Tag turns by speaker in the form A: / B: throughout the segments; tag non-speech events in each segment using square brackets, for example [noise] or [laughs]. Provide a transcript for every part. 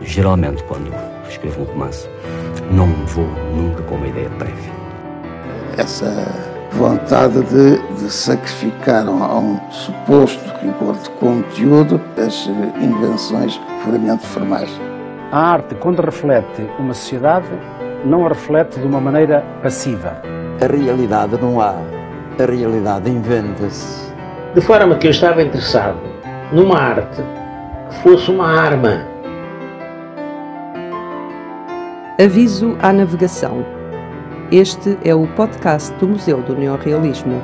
A: Geralmente, quando escrevo um romance, não vou nunca com uma ideia prévia.
B: Essa vontade de, de sacrificar a um suposto rigor de conteúdo as invenções puramente formais.
C: A arte, quando reflete uma sociedade, não a reflete de uma maneira passiva.
D: A realidade não há, a realidade inventa-se.
E: De forma que eu estava interessado numa arte que fosse uma arma.
F: Aviso à navegação. Este é o podcast do Museu do Neorrealismo.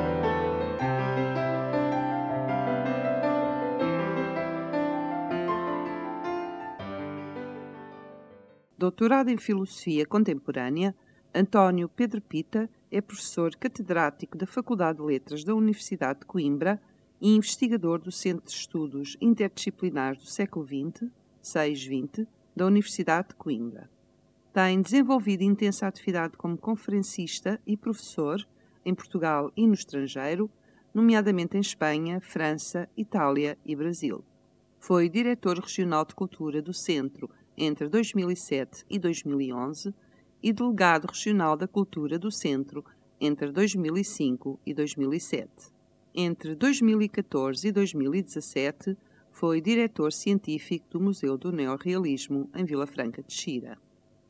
F: Doutorado em Filosofia Contemporânea, António Pedro Pita é professor catedrático da Faculdade de Letras da Universidade de Coimbra e investigador do Centro de Estudos Interdisciplinares do Século XX, 6-20, da Universidade de Coimbra. Tem desenvolvido intensa atividade como conferencista e professor em Portugal e no estrangeiro, nomeadamente em Espanha, França, Itália e Brasil. Foi diretor regional de cultura do Centro entre 2007 e 2011 e delegado regional da cultura do Centro entre 2005 e 2007. Entre 2014 e 2017 foi diretor científico do Museu do Neorrealismo em Vila Franca de Xira.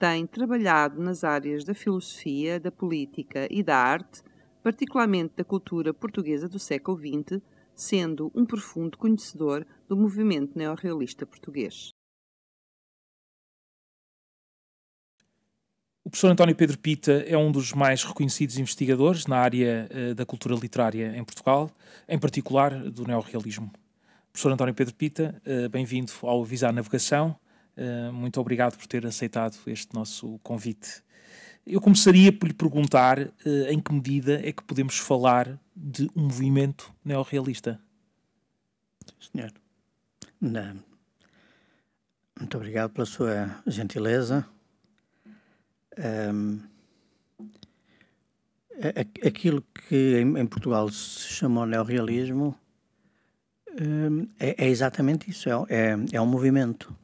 F: Tem trabalhado nas áreas da filosofia, da política e da arte, particularmente da cultura portuguesa do século XX, sendo um profundo conhecedor do movimento neorrealista português.
G: O professor António Pedro Pita é um dos mais reconhecidos investigadores na área uh, da cultura literária em Portugal, em particular do neorrealismo. Professor António Pedro Pita, uh, bem-vindo ao Visar Navegação. Uh, muito obrigado por ter aceitado este nosso convite. Eu começaria por lhe perguntar em que medida é que podemos falar de um movimento neorrealista.
H: Senhor, Não. muito obrigado pela sua gentileza um, aquilo que em, em, Portugal se chamou neorrealismo um, é, é, exatamente isso, é, é, é um movimento.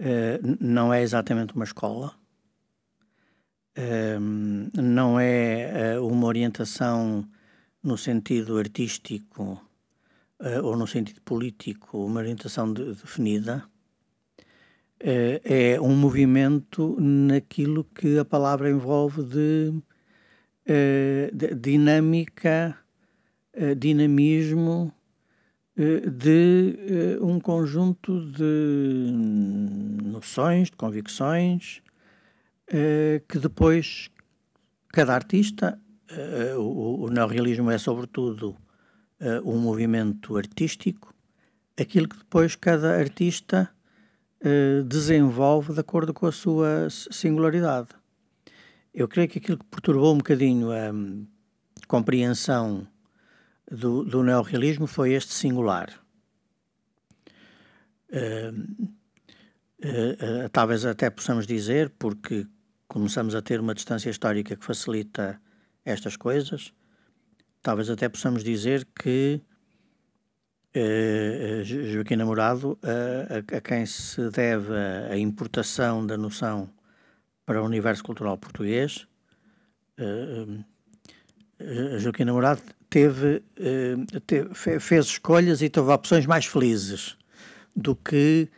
H: Uh, não é exatamente uma escola, um, não é uh, uma orientação no sentido artístico ou no sentido político, uma orientação de, definida. É, um movimento naquilo que a palavra envolve de, de dinâmica, dinamismo de um conjunto de noções, de convicções, que depois cada artista, o, o neorrealismo é sobretudo um movimento artístico, aquilo que depois cada artista eh, desenvolve de acordo com a sua singularidade. Eu creio que aquilo que perturbou um bocadinho a um, compreensão do, do neorrealismo foi este singular. Uh, uh, talvez até possamos dizer, porque começamos a ter uma distância histórica que facilita estas coisas, talvez até possamos dizer que uh, Joaquim Namorado, uh, a, a, quem se deve a importação da noção para o universo cultural português. Uh, Joaquim Namorado teve, teve, fez escolhas e teve opções mais felizes do que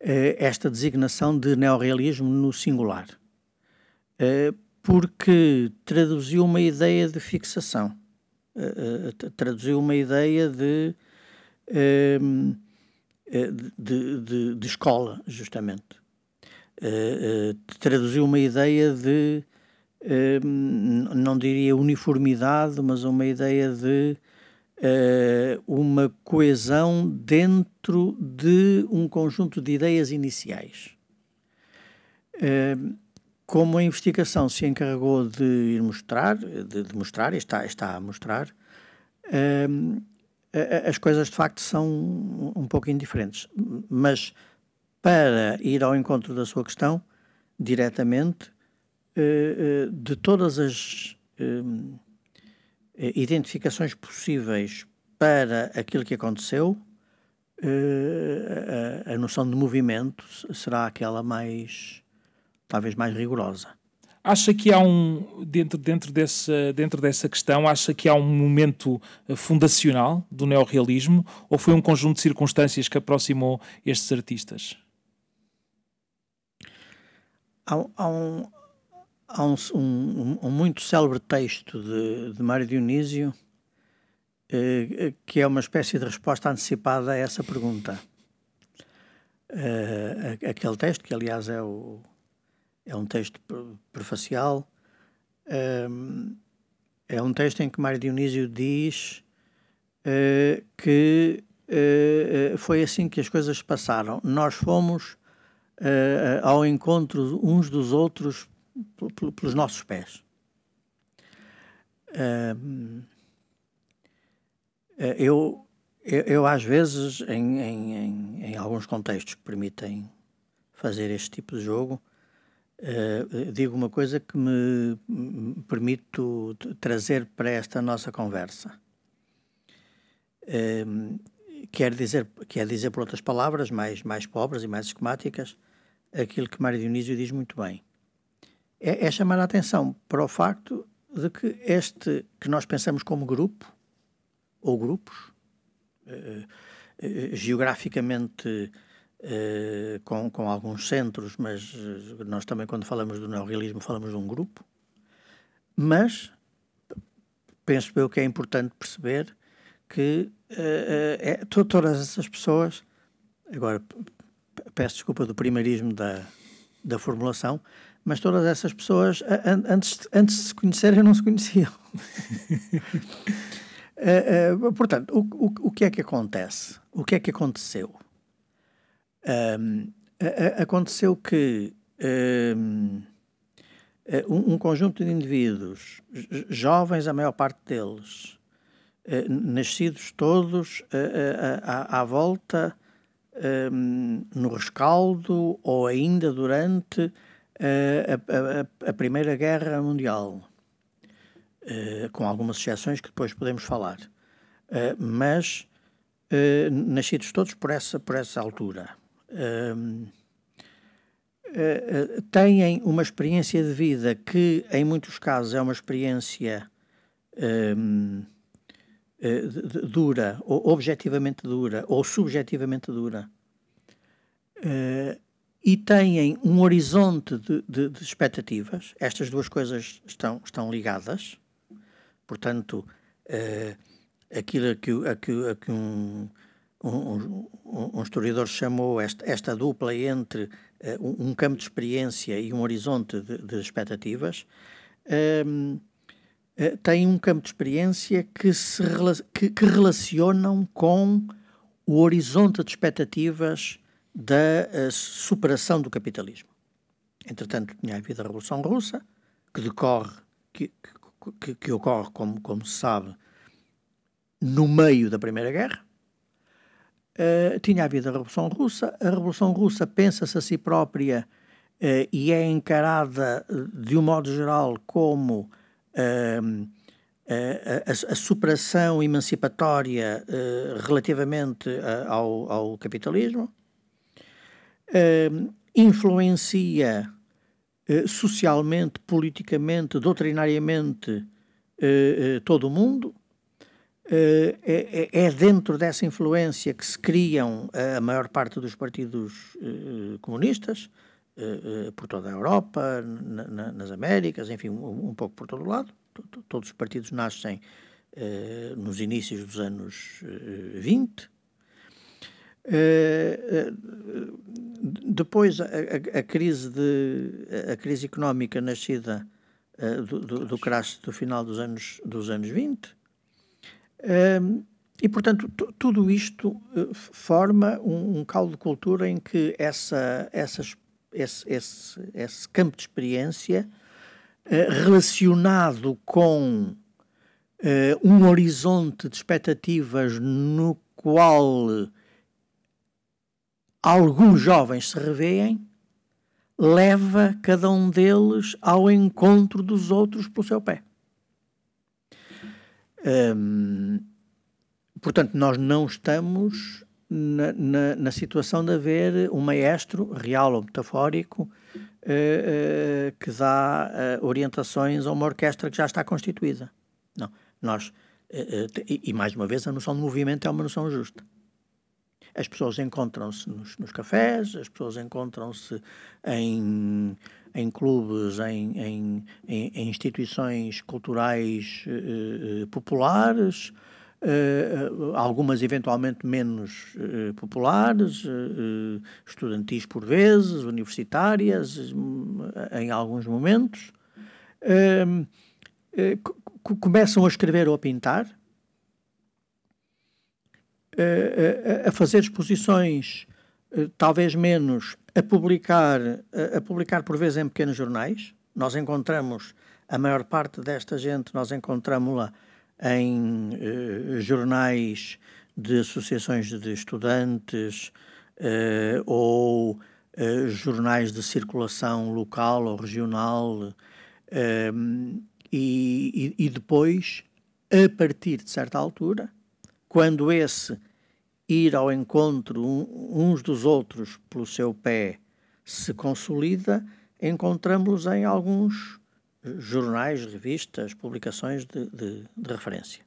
H: esta designação de neorrealismo no singular, porque traduziu uma ideia de fixação, traduziu uma ideia de Ehm, eh, de, de, de, escola, justamente. Traduziu uma ideia de, não diria uniformidade, mas uma ideia de uma coesão dentro de um conjunto de ideias iniciais. Ehm, como a investigação se encarregou de ir mostrar, de, mostrar, e está, está a mostrar, ehm, as coisas de facto são um pouco indiferentes. Mas para ir ao encontro da sua questão, diretamente, eh, eh, de todas as eh, identificações possíveis para aquilo que aconteceu, a, a, noção de movimento será aquela mais, talvez mais rigorosa.
G: Acha que há um, dentro, dentro, dessa, dentro dessa questão, acha que há um momento fundacional do neorrealismo ou foi um conjunto de circunstâncias que aproximou estes artistas?
H: Há, há, um, há um, um, um, muito célebre texto de, de Mário Dionísio eh, que é uma espécie de resposta antecipada a essa pergunta. Eh, aquele texto, que aliás é, o, é um texto prefacial, eh, é um texto em que Mário Dionísio diz que foi assim que as coisas passaram. Nós fomos ao encontro uns dos outros pelos nossos pés. Eh, eu, eu, às vezes, em, em, em, alguns contextos que permitem fazer este tipo de jogo, uh, digo uma coisa que me, permito trazer para esta nossa conversa. Quer dizer, quer dizer, por outras palavras, mais, mais pobres e mais esquemáticas, aquilo que Mário Dionísio diz muito bem. É, é chamar a atenção para o facto de que este que nós pensamos como grupo ou grupos, uh, uh, geograficamente uh, com, com alguns centros, mas nós também, quando falamos do neorrealismo, falamos de um grupo. Mas penso eu que é importante perceber que é, todas essas pessoas, agora peço desculpa do primarismo da, da formulação, mas todas essas pessoas, antes, antes de se conhecerem, não se conheciam. Uh, [laughs] uh, portanto, o, o, o, que é que acontece? O que é que aconteceu? Um, aconteceu que um, um, conjunto de indivíduos, jovens, a maior parte deles, uh, nascidos todos à, à volta, no rescaldo ou ainda durante a, a, a Primeira Guerra Mundial uh, com algumas exceções que depois podemos falar, uh, mas uh, nascidos todos por essa, por essa altura. têm uma experiência de vida que, em muitos casos, é uma experiência dura, ou objetivamente dura, ou subjetivamente dura, e têm um horizonte de, de, de, expectativas, estas duas coisas estão, estão ligadas, Portanto, uh, aquilo a que, a que, a que um, um, um, historiador chamou esta, esta dupla entre uh, um campo de experiência e um horizonte de, de expectativas, uh, tem um campo de experiência que, se, que, que relacionam com o horizonte de expectativas da superação do capitalismo. Entretanto, tinha havido a Revolução Russa, que decorre, que, que, que ocorre, como, como se sabe, no meio da Primeira Guerra. Uh, tinha havido a Revolução Russa. A Revolução Russa pensa-se a si própria uh, e é encarada, de um modo geral, como uh, a, a, superação emancipatória relativamente ao, ao, capitalismo. Influencia eh, socialmente, politicamente, doutrinariamente eh, eh, todo o mundo. É, é, é, dentro dessa influência que se criam a maior parte dos partidos comunistas, por toda a Europa, nas Américas, enfim, um, pouco por todo o lado. Todos os partidos nascem nos inícios dos anos 20. Depois a, a, a, crise de a crise económica nascida uh, do, do, do crash do final dos anos dos anos 20 uh, e portanto tudo isto forma um, um, caldo de cultura em que essa essas esse, esse, esse campo de experiência eh, relacionado com um horizonte de expectativas no qual alguns jovens se revêem, leva cada um deles ao encontro dos outros pelo seu pé. Hum, portanto, nós não estamos na, na, na, situação de haver um maestro, real ou metafórico, eh, eh, que dá eh, orientações a uma orquestra que já está constituída. Não, nós, e mais uma vez, a noção de movimento é uma noção justa. As pessoas encontram-se nos, nos, cafés, as pessoas encontram-se em, em clubes, em, em, em instituições culturais populares, Uh, algumas eventualmente menos uh, populares, uh, estudantis por vezes, universitárias, em alguns momentos, começam a escrever ou a pintar, a fazer exposições, talvez menos, a publicar, a publicar por vezes em pequenos jornais. Nós encontramos, a maior parte desta gente, nós encontramos-la em eh, jornais de associações de estudantes eh, ou eh, jornais de circulação local ou regional e, e, depois, a partir de certa altura, quando esse ir ao encontro uns dos outros pelo seu pé se consolida, encontramos em alguns jornais, revistas, publicações de, de, de referência,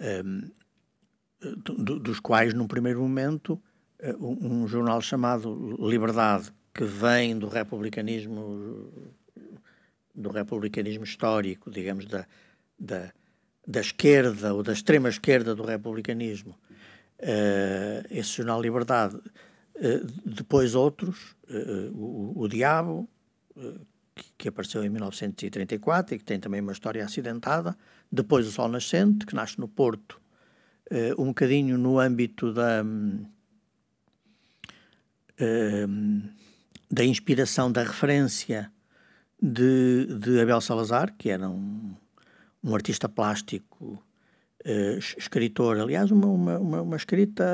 H: um, do, dos quais, num primeiro momento, eh, um, um, jornal chamado Liberdade, que vem do republicanismo do republicanismo histórico, digamos, da, da, da esquerda ou da extrema esquerda do republicanismo, uh, esse jornal Liberdade, uh, depois outros, uh, o, o Diabo, que apareceu em 1934 e que tem também uma história acidentada. Depois o Sol Nascente, que nasce no Porto, um bocadinho no âmbito da, uh, da inspiração, da referência de, de Abel Salazar, que era um, um artista plástico, uh, escritor, aliás, uma, uma, uma, uma, escrita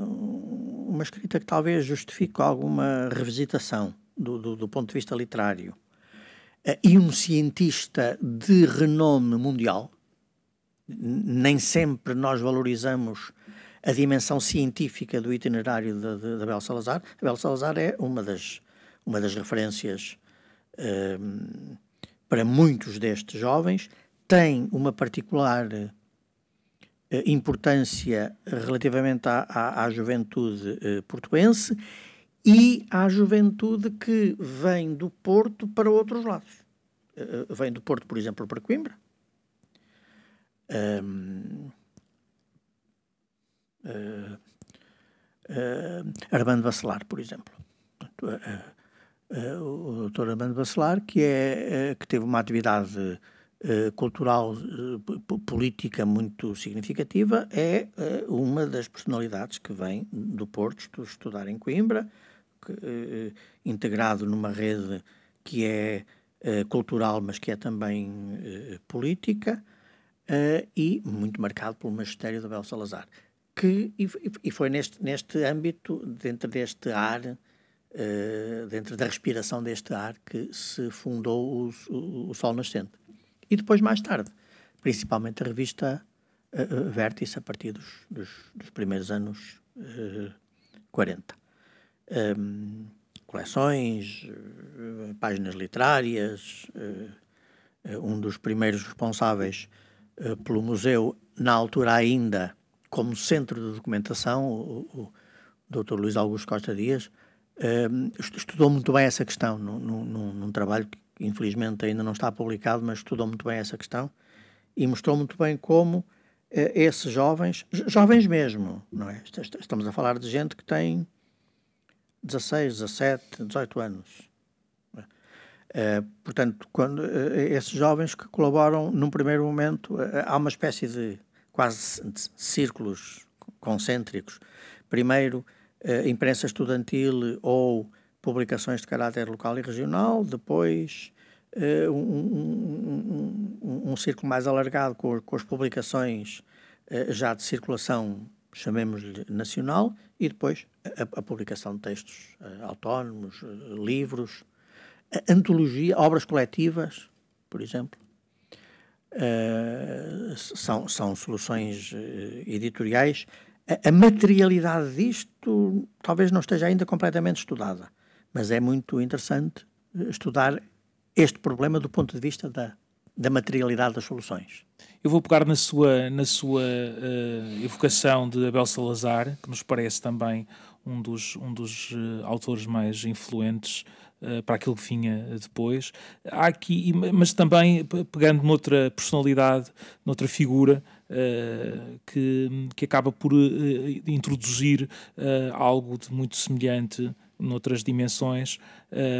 H: uma escrita que talvez justifique alguma revisitação do, do, do ponto de vista literário e um cientista de renome mundial. Nem sempre nós valorizamos a dimensão científica do itinerário de Abel Salazar. Abel Salazar é uma das, uma das referências um, para muitos destes jovens, tem uma particular uh, importância relativamente à, à, à juventude uh, portuense e à juventude que vem do Porto para outros lados. Uh, vem do Porto, por exemplo, para Coimbra. Um, uh, uh, Armando Bacelar, por exemplo. o doutor Armando Bacelar, que, é, que teve uma atividade cultural, política muito significativa, é uma das personalidades que vem do Porto estudar em Coimbra, integrado numa rede que é cultural, mas que é também política, e muito marcado pelo magistério de Abel Salazar. Que, e, foi neste, neste âmbito, dentro deste ar, dentro da respiração deste ar, que se fundou o, o Sol Nascente. E depois, mais tarde, principalmente a revista Vértice, a partir dos, dos, dos primeiros anos 40 um, coleções, uh, páginas literárias. Uh, um dos primeiros responsáveis pelo museu, na altura ainda como centro de documentação, o, o Dr. Luís Augusto Costa Dias, estudou muito bem essa questão, num, num, num, trabalho que infelizmente ainda não está publicado, mas estudou muito bem essa questão e mostrou muito bem como esses jovens, jovens mesmo, não é? Estamos a falar de gente que tem 16, 17, 18 anos. Uh, portanto, quando uh, esses jovens que colaboram, num primeiro momento, uh, há uma espécie de quase círculos concêntricos. Primeiro, imprensa estudantil ou publicações de caráter local e regional, depois um, um, um, um, círculo mais alargado com, com as publicações já de circulação chamemos-lhe nacional, e depois a, a publicação de textos uh, autónomos, uh, livros, antologia, obras coletivas, por exemplo. Uh, são, são soluções editoriais a, a materialidade disto talvez não esteja ainda completamente estudada, mas é muito interessante estudar este problema do ponto de vista da, da materialidade das soluções.
G: Eu vou pegar na sua, na sua uh, evocação de Abel Salazar, que nos parece também um dos, um dos uh, autores mais influentes uh, para aquilo que vinha depois. Há aqui, mas também pegando noutra personalidade, noutra figura, que, que acaba por introduzir algo de muito semelhante noutras dimensões,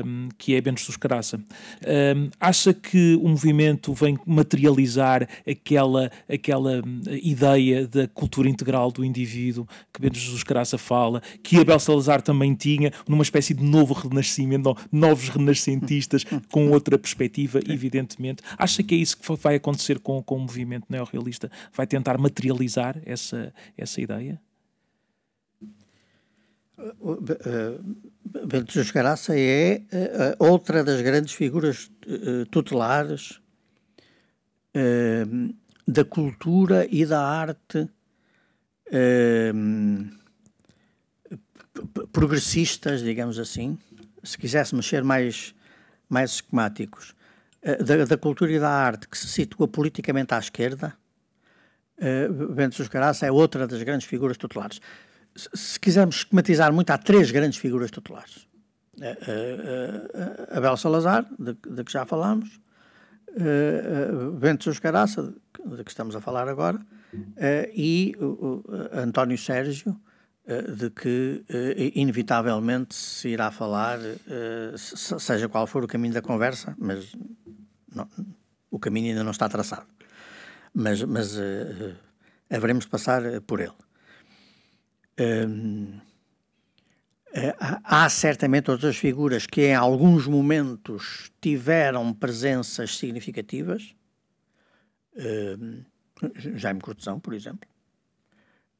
G: um, que é Bento Jesus Caraça. Um, acha que o movimento vem materializar aquela, aquela hum, ideia da cultura integral do indivíduo que Bento Jesus Caraça fala, que Abel Salazar também tinha, numa espécie de novo renascimento, novos renascentistas [laughs] com outra perspectiva, evidentemente. Acha que é isso que vai acontecer com, com o movimento neorrealista? Vai tentar materializar essa, essa ideia?
H: Bento Jesus Caraça é uh, outra das grandes figuras tutelares da cultura e da arte progressistas, digamos assim, se quiséssemos ser mais, mais esquemáticos, da, da, cultura e da arte que se situa politicamente à esquerda, Bento Jesus Caraça é outra das grandes figuras tutelares se quisermos esquematizar muito, há três grandes figuras tutelares. Uh, Abel Salazar, de, de, que já falámos, Bento Caraça, de, de, que estamos a falar agora, e António Sérgio, de que inevitavelmente se irá falar, seja qual for o caminho da conversa, mas não, o caminho ainda não está traçado. Mas, mas haveremos de passar por ele. Eh, há certamente outras figuras que em alguns momentos tiveram presenças significativas, hum, Jaime Cortesão, por exemplo,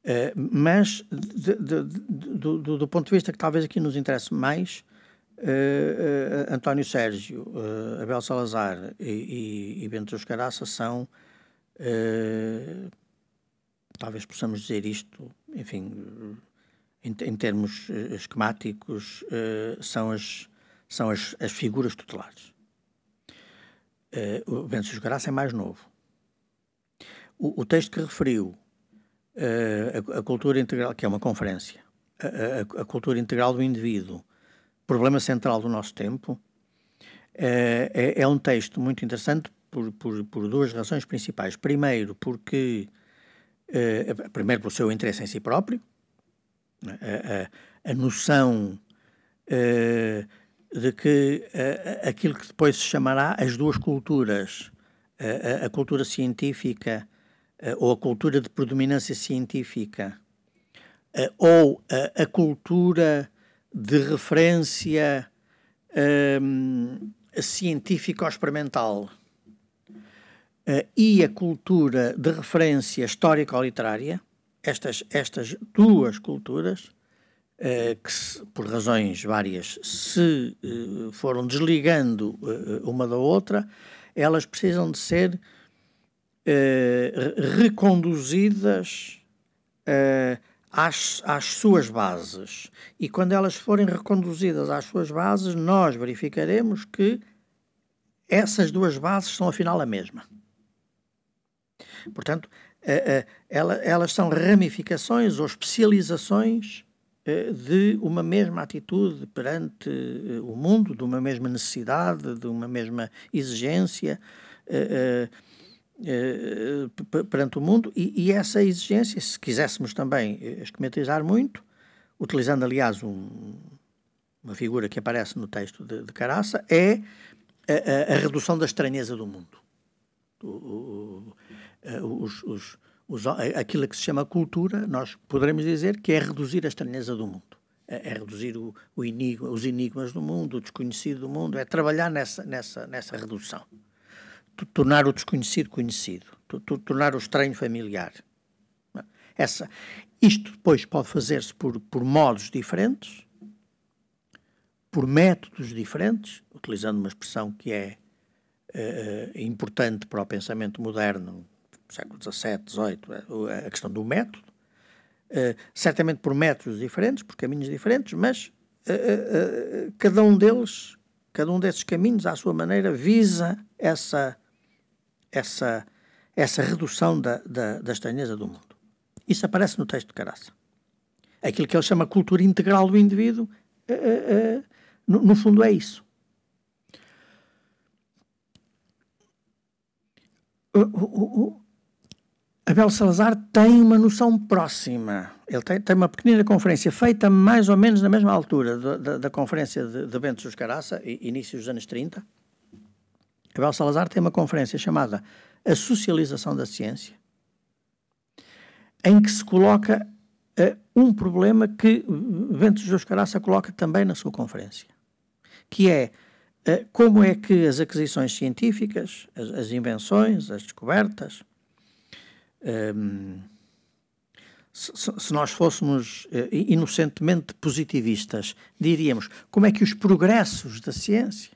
H: uh, mas de, de, de, do, do, ponto de vista que talvez aqui nos interesse mais, uh, uh, António Sérgio, Abel Salazar e, e, e Bento Caraça são, talvez possamos dizer isto, enfim, em, em termos uh, esquemáticos, uh, são, as, são as, as figuras tutelares. Uh, o Bento Graça é mais novo. O, o texto que referiu, a, a, cultura integral, que é uma conferência, a, a, a, cultura integral do indivíduo, problema central do nosso tempo, é, é um texto muito interessante por, por, por duas razões principais. Primeiro, porque primeiro pelo seu interesse em si próprio, a, a, a noção de que aquilo que depois se chamará as duas culturas, a, cultura científica ou a cultura de predominância científica, ou a, cultura de referência um, científico-experimental, uh, e a cultura de referência histórica ou literária, estas, estas duas culturas, uh, que se, por razões várias se uh, foram desligando uma da outra, elas precisam de ser reconduzidas às, às suas bases. E quando elas forem reconduzidas às suas bases, nós verificaremos que essas duas bases são afinal a mesma. Portanto, elas são ramificações ou especializações eh, de uma mesma atitude perante eh, o mundo, de uma mesma necessidade, de uma mesma exigência eh, perante o mundo, e, essa exigência, se quiséssemos também esquematizar muito, utilizando aliás um, uma figura que aparece no texto de, de Caraça, é a, a, redução da estranheza do mundo. O, o, os, os, os, aquilo que se chama cultura, nós poderemos dizer que é reduzir a estranheza do mundo. É, é reduzir o, o enigma, os enigmas do mundo, o desconhecido do mundo, é trabalhar nessa, nessa, nessa redução. Tornar o desconhecido conhecido, tornar o estranho familiar. Essa, isto depois pode fazer-se por, por modos diferentes, por métodos diferentes, utilizando uma expressão que é uh, importante para o pensamento moderno, século XVII, XVIII, a questão do método, certamente por métodos diferentes, por caminhos diferentes, mas cada um deles, cada um desses caminhos, à sua maneira, visa essa, essa, essa redução da, da, da estranheza do mundo. Isso aparece no texto de Caraça. Aquilo que ele chama cultura integral do indivíduo, no, no fundo, é isso. O, o, o, Abel Salazar tem uma noção próxima. Ele tem, tem, uma pequenina conferência feita mais ou menos na mesma altura da, da, da conferência de, de Bento dos Caraça, início dos anos 30. Abel Salazar tem uma conferência chamada A Socialização da Ciência, em que se coloca uh, um problema que Bento dos Caraça coloca também na sua conferência, que é uh, como é que as aquisições científicas, as, as invenções, as descobertas, um, se, nós fôssemos uh, inocentemente positivistas, diríamos como é que os progressos da ciência,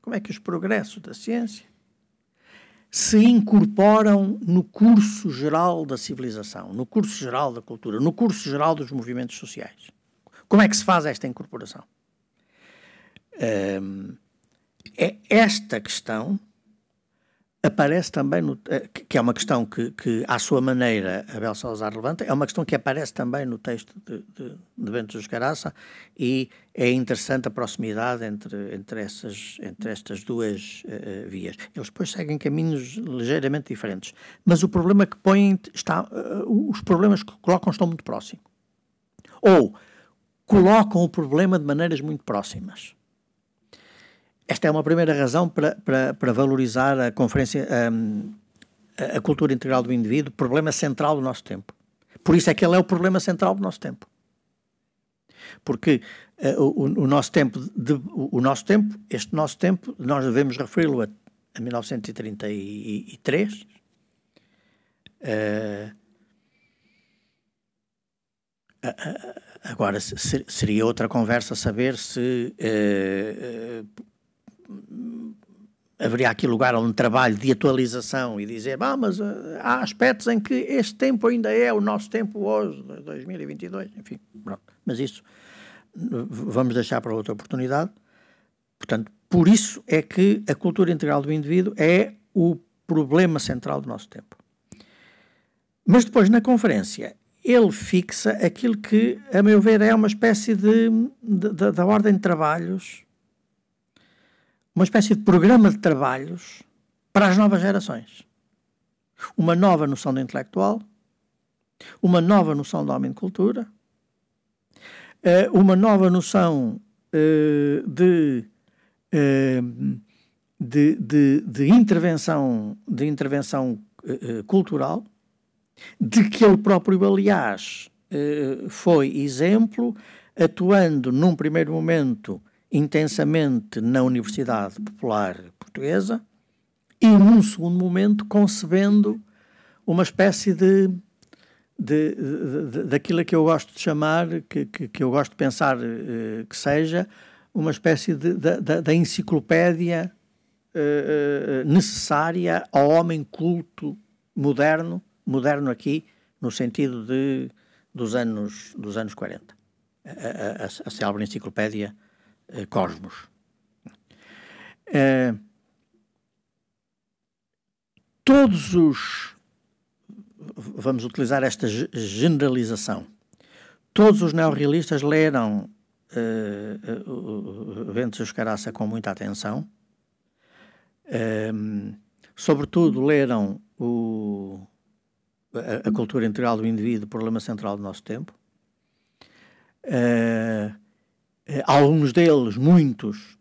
H: como é que os progressos da ciência se incorporam no curso geral da civilização, no curso geral da cultura, no curso geral dos movimentos sociais. Como é que se faz esta incorporação? É esta questão aparece também, no, eh, que é uma questão que, que, à sua maneira, Abel Salazar levanta, é uma questão que aparece também no texto de, de, de Bento dos Caraça e é interessante a proximidade entre, entre, essas, entre estas duas uh, vias. Eles depois seguem caminhos ligeiramente diferentes, mas o problema que põem, está, uh, os problemas que colocam estão muito próximos. Ou colocam o problema de maneiras muito próximas. Esta é uma primeira razão para, para, para valorizar a conferência, a, a, cultura integral do indivíduo, problema central do nosso tempo. Por isso é que ele é o problema central do nosso tempo. Porque uh, o, o, nosso tempo, de, o, o, nosso tempo, este nosso tempo, nós devemos referi-lo a, a 1933. Uh, agora, seria outra conversa saber se uh, haveria aqui lugar a um trabalho de atualização e dizer, ah, mas uh, há aspectos em que este tempo ainda é o nosso tempo hoje, 2022, enfim, pronto. Mas isso vamos deixar para outra oportunidade. Portanto, por isso é que a cultura integral do indivíduo é o problema central do nosso tempo. Mas depois, na conferência, ele fixa aquilo que, a meu ver, é uma espécie de, de, de da ordem de trabalhos uma espécie de programa de trabalhos para as novas gerações. Uma nova noção de intelectual, uma nova noção de homem de cultura, eh, uma nova noção eh, de, eh, de, de, de intervenção, de intervenção cultural, de que ele próprio, aliás, foi exemplo, atuando num primeiro momento intensamente na Universidade Popular Portuguesa e, num segundo momento, concebendo uma espécie de, de, de, de daquilo que eu gosto de chamar, que, que, que eu gosto de pensar uh, que seja, uma espécie de, da enciclopédia uh, necessária ao homem culto moderno, moderno aqui, no sentido de, dos, anos, dos anos 40. A, a, a, a célebre enciclopédia eh, cosmos. Eh, todos os. Vamos utilizar esta generalização. Todos os neorrealistas leram uh, Ventos Caraça com muita atenção. Uh, sobretudo, leram o, a, a, cultura integral do indivíduo, problema central do nosso tempo. Uh, eh, alguns deles, muitos,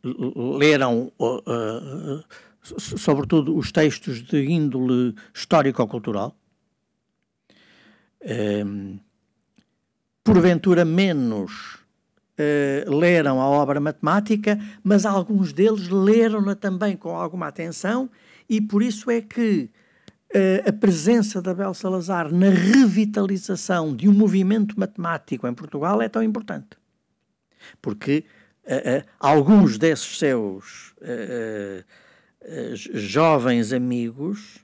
H: leram, uh, sobretudo, os textos de índole histórico-cultural. Uh, porventura, menos uh, leram a obra matemática, mas alguns deles leram-na também com alguma atenção, e por isso é que a presença da Abel Salazar na revitalização de um movimento matemático em Portugal é tão importante porque uh, uh, alguns desses seus uh, jovens amigos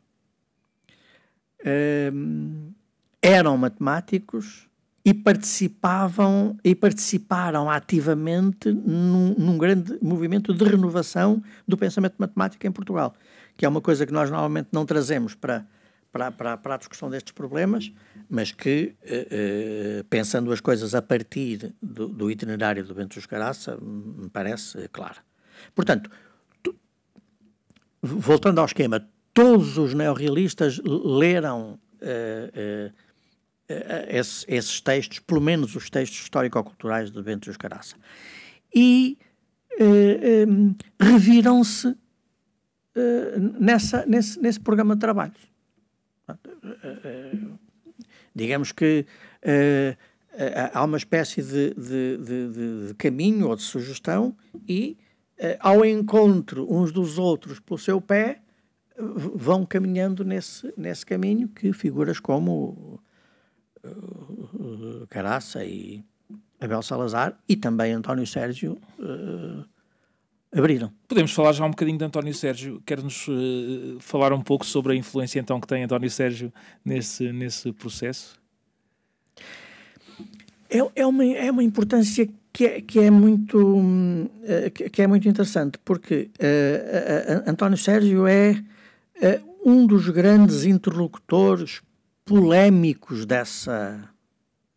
H: eram matemáticos e participavam e participaram ativamente num, num, grande movimento de renovação do pensamento matemático em Portugal, que é uma coisa que nós normalmente não trazemos para, para, para, para a discussão destes problemas, mas que, eh, eh, pensando as coisas a partir do, do itinerário do Bento dos Caraça, me parece clara. Portanto, tu, voltando ao esquema, todos os neorrealistas leram eh, esses, esses, textos, pelo menos os textos histórico-culturais de Bento dos. E reviram-se nessa, nesse, nesse programa de trabalhos. Digamos que há uma espécie de, de, de, de, caminho ou de sugestão e, ao encontro uns dos outros pelo seu pé, vão caminhando nesse, nesse caminho que figuras como uh, Caraça e Abel Salazar e também António Sérgio uh, abriram.
G: Podemos falar já um bocadinho de António Sérgio. Quer-nos uh, falar um pouco sobre a influência então que tem António Sérgio nesse, nesse processo?
H: É, é, uma, é uma importância que é, que é, muito, uh, que, que, é muito interessante, porque uh, António Sérgio é um dos grandes interlocutores polémicos dessa,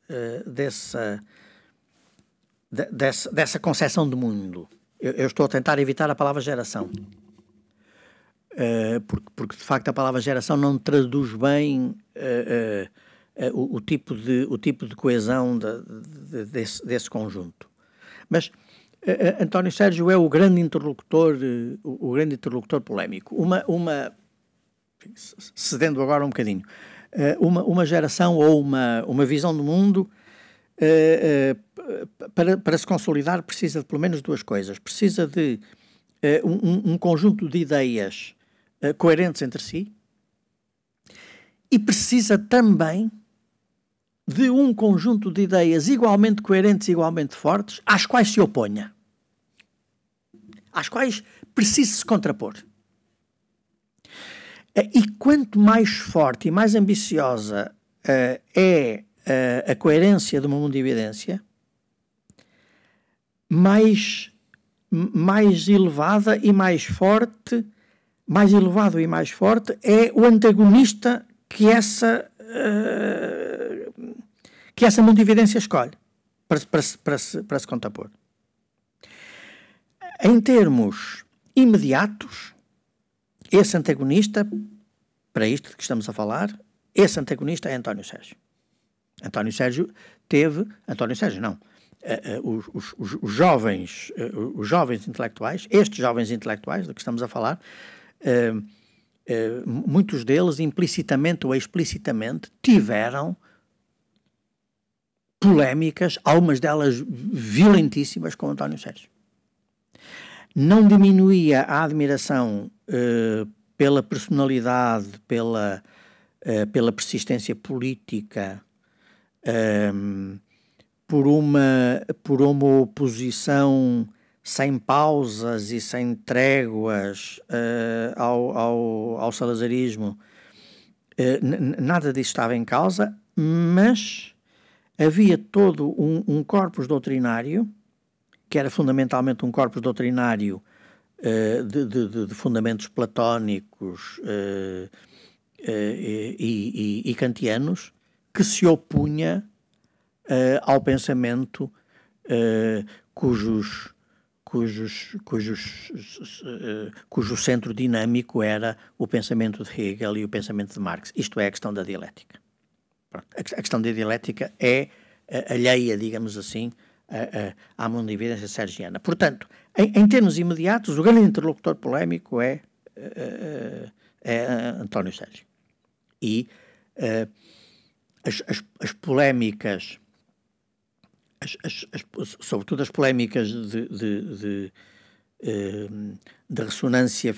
H: uh, dessa, de, dessa, dessa concepção de mundo. Eu, eu, estou a tentar evitar a palavra geração. Uh, porque, porque, de facto, a palavra geração não traduz bem uh, o, o, tipo de, o tipo de coesão de, de, desse, desse conjunto. Mas António Sérgio é o grande interlocutor, o, o grande interlocutor polémico. Uma, uma, cedendo agora um bocadinho, uma, uma geração ou uma, uma visão do mundo uh, uh, para, para se consolidar precisa de pelo menos duas coisas. Precisa de uh, um, um, conjunto de ideias coerentes entre si e precisa também de um conjunto de ideias igualmente coerentes igualmente fortes às quais se oponha. Às quais precisa se contrapor. Eh, e quanto mais forte e mais ambiciosa uh, é a coerência de uma mundividência, mais, mais elevada e mais forte, mais elevado e mais forte é o antagonista que essa, uh, que essa mundividência escolhe para, para, para, se, para se contrapor. Em termos imediatos, esse antagonista, para isto que estamos a falar, esse antagonista é António Sérgio. António Sérgio teve. António Sérgio, não. Uh, uh, os, os, os, jovens, uh, os jovens intelectuais, estes jovens intelectuais de que estamos a falar, muitos deles, implicitamente ou explicitamente, tiveram polémicas, algumas delas violentíssimas, com António Sérgio não diminuía a admiração pela personalidade, pela, pela persistência política, um, ehm, por, uma, por uma oposição sem pausas e sem tréguas uh, ao, ao, ao salazarismo. nada disso estava em causa, mas havia todo um, um corpus doutrinário que era fundamentalmente um corpus doutrinário uh, de, de, de, fundamentos platónicos uh, uh, e, e, e, kantianos, que se opunha ao pensamento cujos, cujos, cujos, cujo centro dinâmico era o pensamento de Hegel e o pensamento de Marx. Isto é a questão da dialética. A questão da dialética é alheia, digamos assim, à, mundividência sergiana. Portanto, em, em, termos imediatos, o grande interlocutor polémico é, é, é António Sérgio. E uh, as, as, as, polémicas, as, sobretudo as polémicas de, de, de, de ressonância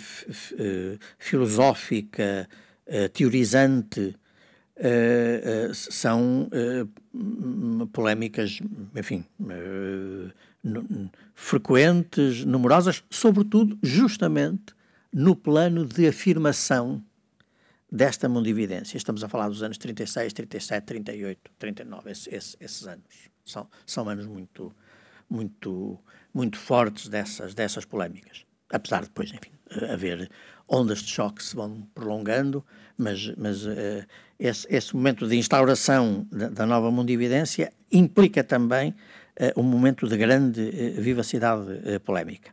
H: filosófica, teorizante, uh, uh, são polémicas, enfim, frequentes, numerosas, sobretudo, justamente no plano de afirmação desta mundividência. Estamos a falar dos anos 36, 37, 38, 39, esses, esses, esses anos. São, são anos muito, muito, muito fortes dessas, dessas polémicas. Apesar de depois, enfim, haver ondas de choque que se vão prolongando, mas, mas uh, esse, esse, momento de instauração da, da, nova mundividência implica também uh, um momento de grande uh, vivacidade polémica.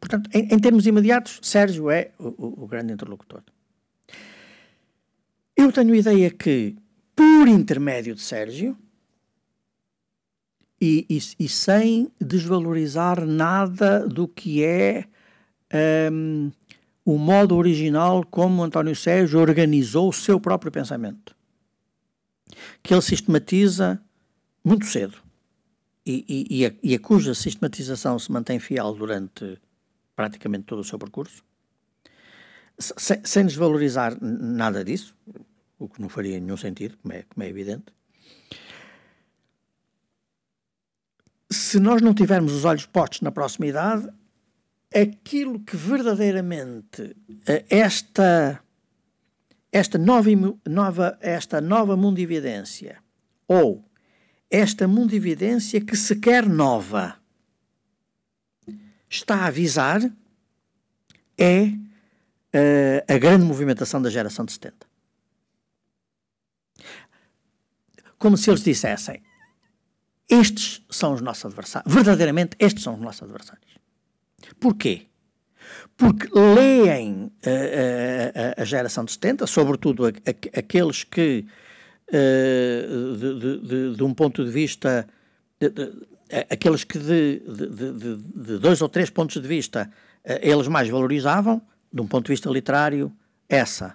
H: Portanto, em, em, termos imediatos, Sérgio é o, o, o grande interlocutor. Eu tenho a ideia que, por intermédio de Sérgio, e, e, e sem desvalorizar nada do que é um, o modo original como António Sérgio organizou o seu próprio pensamento, que ele sistematiza muito cedo e, a, e a cuja sistematização se mantém fiel durante praticamente todo o seu percurso, sem desvalorizar nada disso, o que não faria nenhum sentido, como é, como é evidente. Se nós não tivermos os olhos postos na proximidade, aquilo que verdadeiramente eh, esta esta nova, nova, esta nova mundividência ou esta mundividência que se quer nova está a avisar é uh, a grande movimentação da geração de 70. Como se eles dissessem: estes são os nossos adversários. Verdadeiramente, estes são os nossos adversários. Porquê? Porque leem uh, uh, a geração de 70, sobretudo a, a, aqueles que, uh, de, de, de, de, um ponto de vista, aqueles que de, de, dois ou três pontos de vista eles mais valorizavam, de um ponto de vista literário, essa.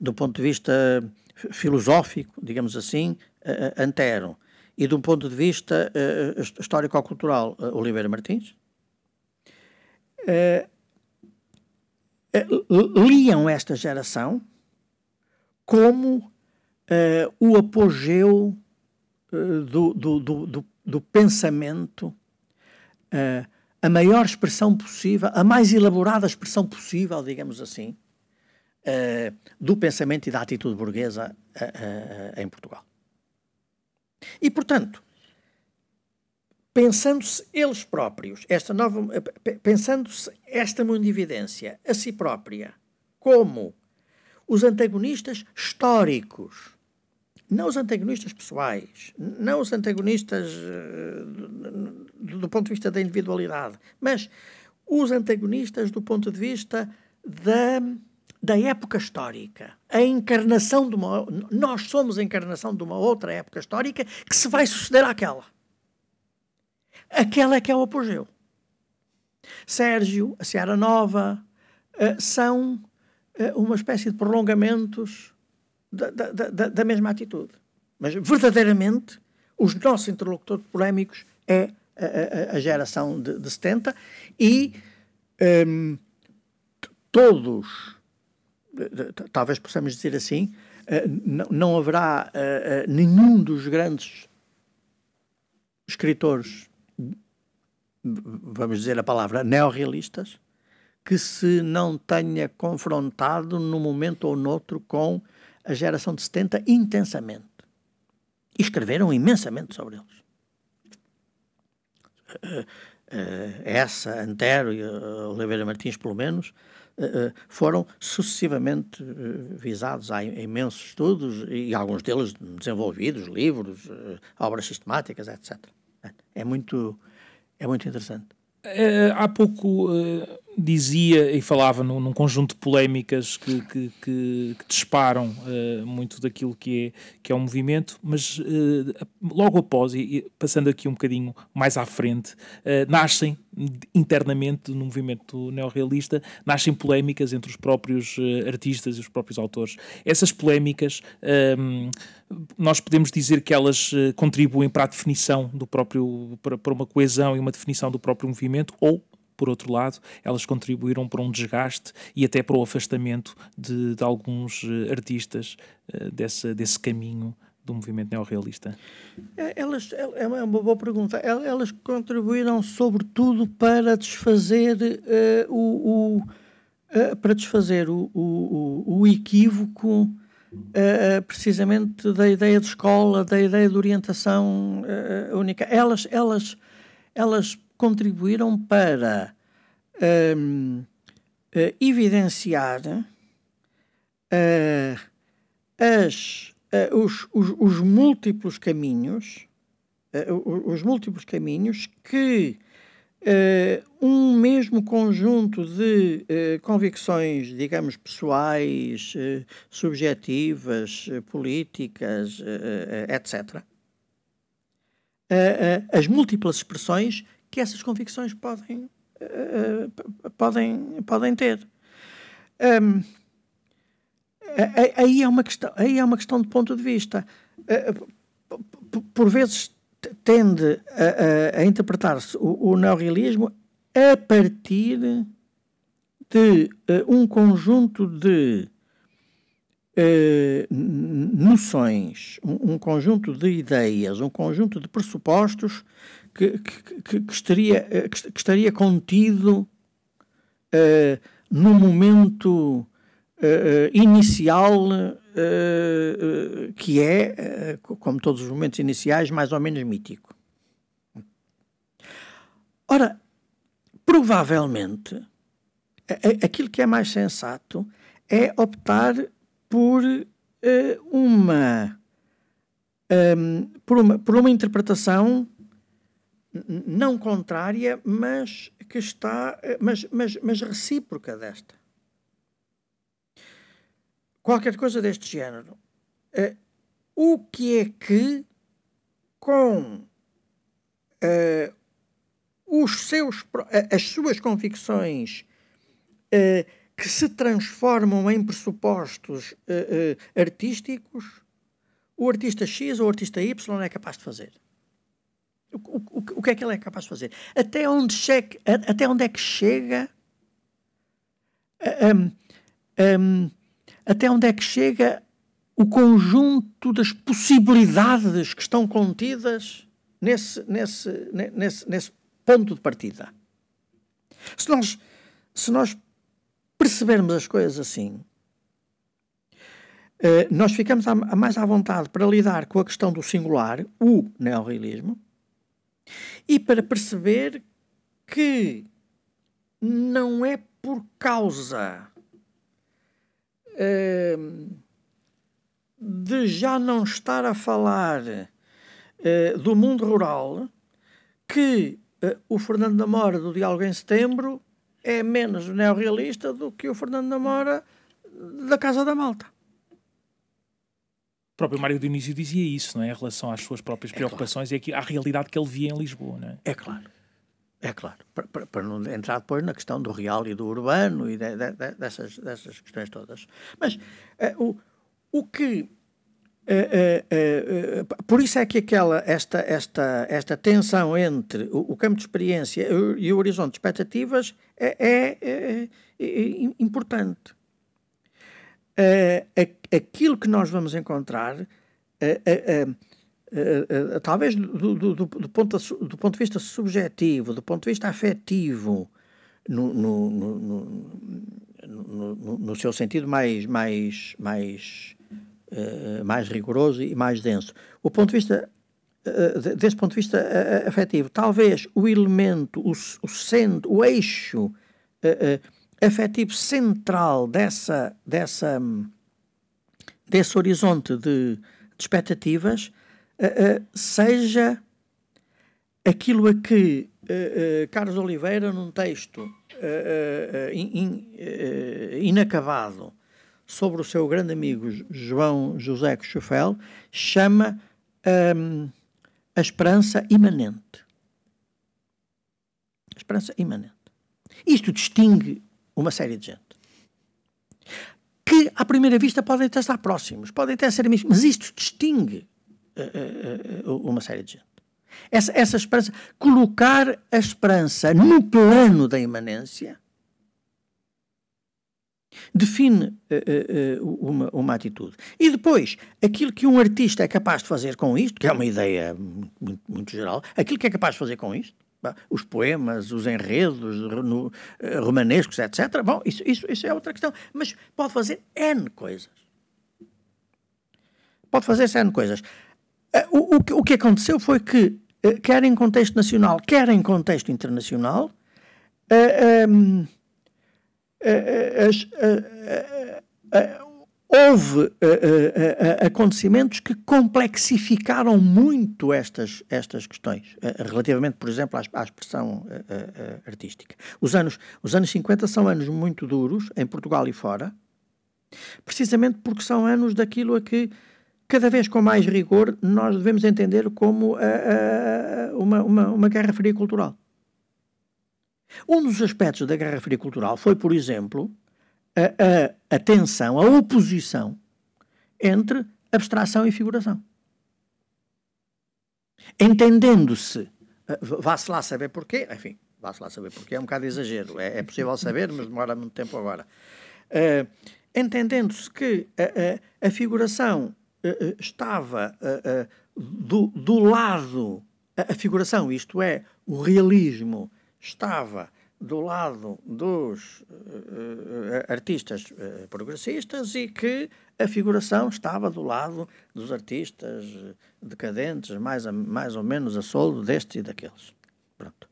H: Do ponto de vista filosófico, digamos assim, Antero. E de um ponto de vista histórico-cultural, Oliveira Martins uh, liam esta geração como uh, o apogeu do, do, do, do, pensamento, a maior expressão possível, a mais elaborada expressão possível, digamos assim, do pensamento e da atitude burguesa em Portugal. E, portanto, pensando-se eles próprios, esta nova, pensando-se esta mundividência a si própria como os antagonistas históricos, não os antagonistas pessoais, não os antagonistas uh, do, do ponto de vista da individualidade, mas os antagonistas do ponto de vista da, da época histórica, a encarnação de uma. Nós somos a encarnação de uma outra época histórica que se vai suceder àquela. Aquela é que é o apogeu. Sérgio, a Seara Nova, uh, são uh, uma espécie de prolongamentos da, da, da, da, mesma atitude. Mas, verdadeiramente, os nossos interlocutores polémicos é a, a, a geração de, de 70 e um, ehm, todos, talvez possamos dizer assim, uh, não, não haverá nenhum dos grandes escritores vamos dizer a palavra, neorrealistas, que se não tenha confrontado num momento ou noutro com a geração de 70 intensamente. E escreveram imensamente sobre eles. Essa, Antero e Oliveira Martins, pelo menos, foram sucessivamente visados. Há imensos estudos e alguns deles desenvolvidos, livros, obras sistemáticas, etc. É muito é muito interessante.
G: Há pouco dizia e falava num, num conjunto de polémicas que, que, que, que disparam uh, muito daquilo que é, que é o movimento, mas logo após, e, passando aqui um bocadinho mais à frente, nascem internamente no movimento neorrealista, nascem polémicas entre os próprios artistas e os próprios autores. Essas polémicas ehm, nós podemos dizer que elas contribuem para a definição do próprio, para, para uma coesão e uma definição do próprio movimento, ou por outro lado, elas contribuíram para um desgaste e até para o afastamento de, de alguns eh, artistas uh, desse, desse caminho do movimento neorrealista?
H: É, elas, é, é uma boa pergunta. Elas contribuíram, sobretudo, para desfazer uh, o, o uh, para desfazer o, o, o equívoco uh, precisamente da ideia de escola, da ideia de orientação única. Elas, elas, elas contribuíram para um, evidenciar as, os, os, os múltiplos caminhos os múltiplos caminhos que Uh, um mesmo conjunto de uh, convicções, digamos, pessoais, uh, subjetivas, políticas, etc. as múltiplas expressões que essas convicções podem, podem, podem ter. Um, aí, é uma questão, aí é uma questão de ponto de vista. por vezes tende a, a, a interpretar-se o, o neorrealismo a partir de uh, um conjunto de uh, noções, um, um, conjunto de ideias, um conjunto de pressupostos que, que, que, estaria, eh, que, estaria contido uh, no momento inicial uh, que é, uh, como todos os momentos iniciais, mais ou menos mítico. Ora, provavelmente, aquilo que é mais sensato é optar por uma, um, por uma por uma interpretação não contrária, mas que está, mas, mas, mas recíproca desta qualquer coisa deste género. Uh, o que é que, com uh, os seus, as suas convicções uh, que se transformam em pressupostos artísticos, o artista X ou o artista Y é capaz de fazer? O, o, o, que é que ele é capaz de fazer? Até onde, chegue, até onde é que chega um, um, até onde é que chega o conjunto das possibilidades que estão contidas nesse, nesse, nesse, nesse ponto de partida. Se nós, se nós percebermos as coisas assim, eh, nós ficamos mais à vontade para lidar com a questão do singular, o neorrealismo, e para perceber que não é por causa de já não estar a falar uh, do mundo rural que uh, o Fernando da Mora do Diálogo em Setembro é menos neorrealista do que o Fernando da Mora da Casa da Malta.
G: O próprio Mário Dionísio dizia isso, não é? Em relação às suas próprias é preocupações claro. e à realidade que ele via em Lisboa, não é?
H: É claro. É claro, para, para, para, não entrar depois na questão do real e do urbano e de, de, de, dessas, dessas questões todas. Mas uh, o, o que. Uh, uh, por isso é que aquela, esta, esta, esta tensão entre o, o campo de experiência e o horizonte de expectativas é, é, é, é importante. Aquilo que nós vamos encontrar talvez do, ponto, ponto de vista subjetivo, do ponto de vista afetivo, no, no, no, no seu sentido mais, mais, mais, uh, mais rigoroso e mais denso. O ponto de vista, uh, desse ponto de vista uh, afetivo, talvez o elemento, o, o, centro, o eixo afetivo central dessa, dessa, desse horizonte de, de expectativas uh, seja aquilo a que uh, Carlos Oliveira, num texto in, inacabado sobre o seu grande amigo João José Cochufel, chama um, a esperança imanente. A esperança imanente. Isto distingue uma série de gente. Que, à primeira vista, podem até estar próximos, podem até ser amigos, mas isto distingue uh, uh, uma série de gente. Essa, essa esperança, colocar a esperança no plano da imanência, define uh, uh, uma, uma atitude. E depois, aquilo que um artista é capaz de fazer com isto, que é uma ideia muito, muito geral, aquilo que é capaz de fazer com isto, Os poemas, os enredos no, uh, romanescos, etc. Bom, isso, isso, isso é outra questão. Mas pode fazer N coisas. Pode fazer N coisas. Uh, o, o, o, que aconteceu foi que, uh, quer em contexto nacional, quer em contexto internacional, as, houve uh, uh, acontecimentos que complexificaram muito estas, estas questões, relativamente, por exemplo, à, à expressão artística. Os anos, os anos 50 são anos muito duros, em Portugal e fora, precisamente porque são anos daquilo a que, cada vez com mais rigor, nós devemos entender como uma, uma, uma guerra fria cultural. Um dos aspectos da Guerra Fria Cultural foi, por exemplo, a, a, a tensão, a oposição entre abstração e figuração. Entendendo-se, eh, vá-se lá saber porquê, enfim, vá-se lá saber porquê, é um bocado exagero, é, é, possível saber, mas demora muito tempo agora. Uh, Entendendo-se que a, a, a figuração uh, estava uh, do, do lado, a figuração, isto é, o realismo, estava do lado dos uh, artistas uh, progressistas e que a figuração estava do lado dos artistas decadentes, mais, a, mais ou menos a soldo destes e daqueles. Pronto.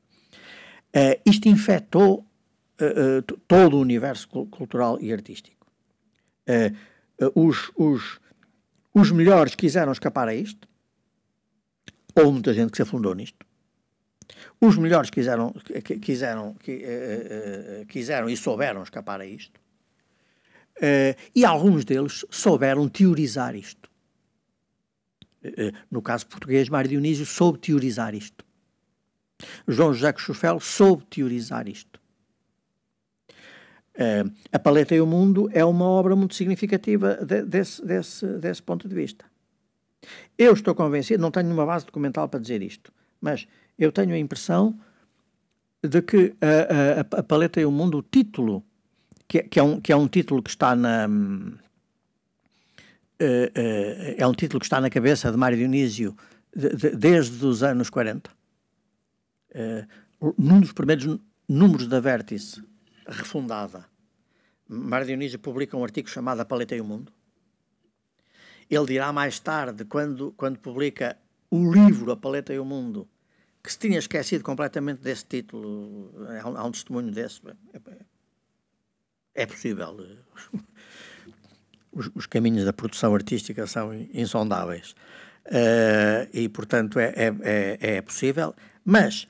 H: Uh, isto infectou todo o universo cultural e artístico. os, os, os melhores quiseram escapar a isto, ou muita gente que se afundou nisto. Os melhores quiseram, quiseram, eh, eh, quiseram e souberam escapar a isto. E alguns deles souberam teorizar isto. No caso português, Mário Dionísio soube teorizar isto. João José Chufel soube teorizar isto. A Paleta e o Mundo é uma obra muito significativa de, desse, desse, desse ponto de vista. Eu estou convencido, não tenho nenhuma base documental para dizer isto, mas eu tenho a impressão de que a, a, a Paleta e o Mundo, o título, que, que, é um, que é um título que está na. Uh, uh, é um título que está na cabeça de Mário Dionísio de, de, desde os anos 40. Uh, num dos primeiros números da Vértice, refundada, Mário Dionísio publica um artigo chamado A Paleta e o Mundo. Ele dirá mais tarde, quando, quando publica o livro A Paleta e o Mundo, que se tinha esquecido completamente desse título. Há um, há um testemunho desse. É, é possível. Os, os, caminhos da produção artística são insondáveis. Uh, e, portanto, é, é, é, é possível. Mas,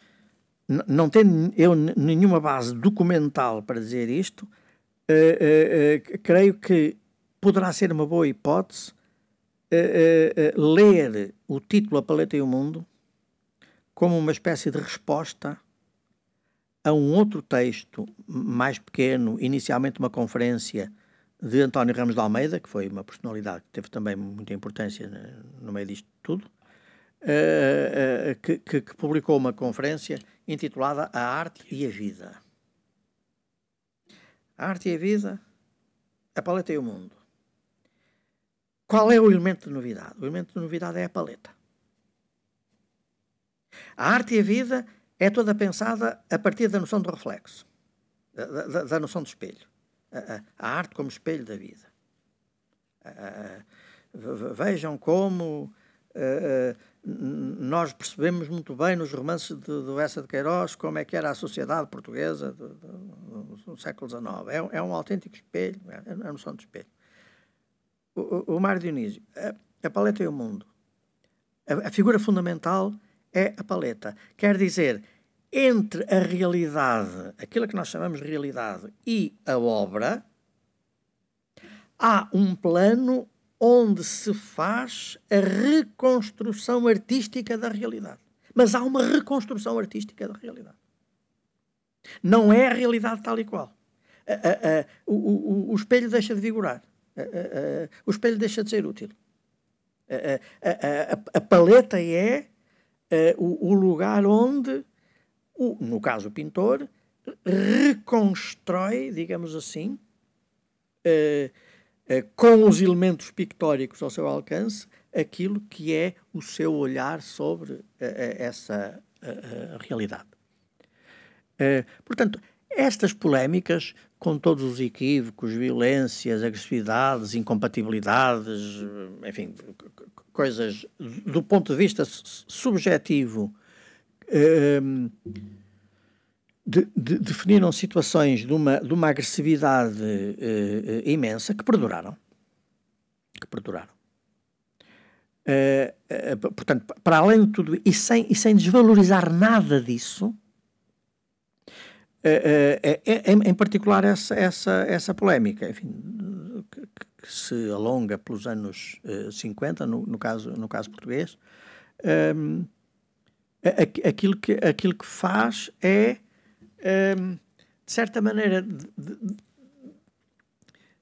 H: não tenho eu nenhuma base documental para dizer isto, uh, uh, creio que poderá ser uma boa hipótese ler o título A Paleta e o Mundo como uma espécie de resposta a um outro texto mais pequeno, inicialmente uma conferência de António Ramos de Almeida, que foi uma personalidade que teve também muita importância no meio disto tudo, uh, uh, que, que, que, publicou uma conferência intitulada A Arte e a Vida. A Arte e a Vida, a paleta e o mundo. Qual é o elemento de novidade? O elemento de novidade é a paleta. A arte e a vida é toda pensada a partir da noção do reflexo, da, da, da noção do espelho. A, a, arte como espelho da vida. Vejam como uh, nós percebemos muito bem nos romances de, do Essa de Queiroz como é que era a sociedade portuguesa do, do, do século XIX. É, é, um autêntico espelho, é a noção do espelho. O, o, o Mário Dionísio, a, paleta e o mundo. A figura fundamental é a paleta. Quer dizer, entre a realidade, aquilo que nós chamamos de realidade, e a obra, há um plano onde se faz a reconstrução artística da realidade. Mas há uma reconstrução artística da realidade. Não é a realidade tal e qual. A, a, a, o, o, o, espelho deixa de vigorar. o espelho deixa de ser útil. a paleta é uh, o, o, lugar onde, o, no caso o pintor, reconstrói, digamos assim, uh, uh, com os elementos pictóricos ao seu alcance, aquilo que é o seu olhar sobre essa realidade. portanto, estas polémicas, com todos os equívocos, violências, agressividades, incompatibilidades, enfim, coisas do ponto de vista subjetivo, ehm, de, de, definiram situações de uma, de uma agressividade uh, imensa que perduraram. Que perduraram. Uh, portanto, para além de tudo, e sem, e sem desvalorizar nada disso, em, em, particular essa, essa, essa polémica, enfim, que, que se alonga pelos anos 50, no, no, caso, no caso português, um, ehm, aquilo, que, aquilo que faz é um, de certa maneira, de, de,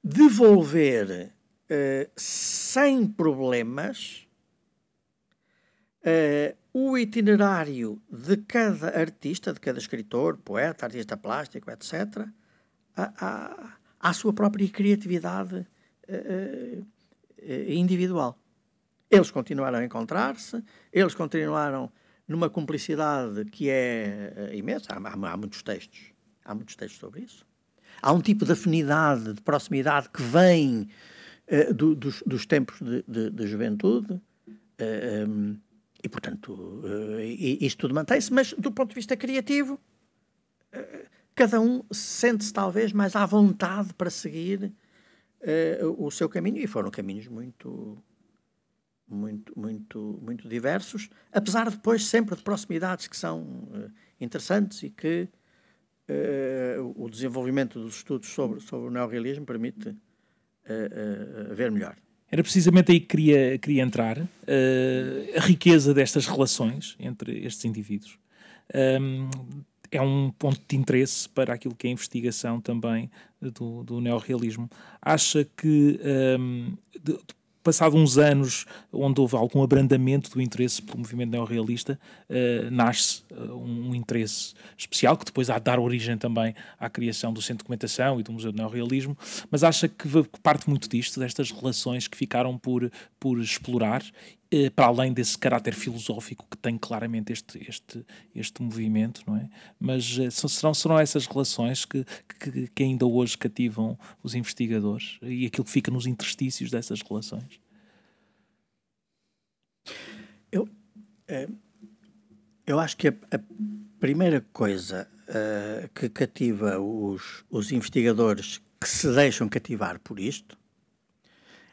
H: devolver uh, sem problemas uh, o itinerário de cada artista, de cada escritor, poeta, artista plástico, etc., à, à sua própria criatividade uh, individual. Eles continuaram a encontrar-se, eles continuaram numa cumplicidade que é imensa. Há, há, há, muitos textos, há muitos textos sobre isso. Há um tipo de afinidade, de proximidade que vem uh, do, dos, dos, tempos de, de, de juventude. Uh, um, e, portanto, uh, isto tudo mantém-se, mas do ponto de vista criativo, cada um sente-se talvez mais à vontade para seguir o seu caminho, e foram caminhos muito, muito, muito, muito diversos, apesar depois sempre de proximidades que são uh, interessantes e que uh, o desenvolvimento dos estudos sobre, sobre o neorrealismo permite uh, ver melhor.
G: Era precisamente aí que queria, queria entrar, a riqueza destas relações entre estes indivíduos. Um, é um ponto de interesse para aquilo que é a investigação também do, do neorrealismo. Acha que um, de, passado uns anos onde houve algum abrandamento do interesse pelo movimento neorrealista, uh, nasce uh, um interesse especial, que depois há de dar origem também à criação do Centro de Documentação e do Museu do Neorrealismo, mas acha que parte muito disto, destas relações que ficaram por, por explorar, para além desse caráter filosófico que tem claramente este, este, este movimento, não é? Mas serão, serão essas relações que, que, que ainda hoje cativam os investigadores e aquilo que fica nos interstícios dessas relações?
H: Eu, é, eu acho que a, a primeira coisa uh, que cativa os, os investigadores que se deixam cativar por isto,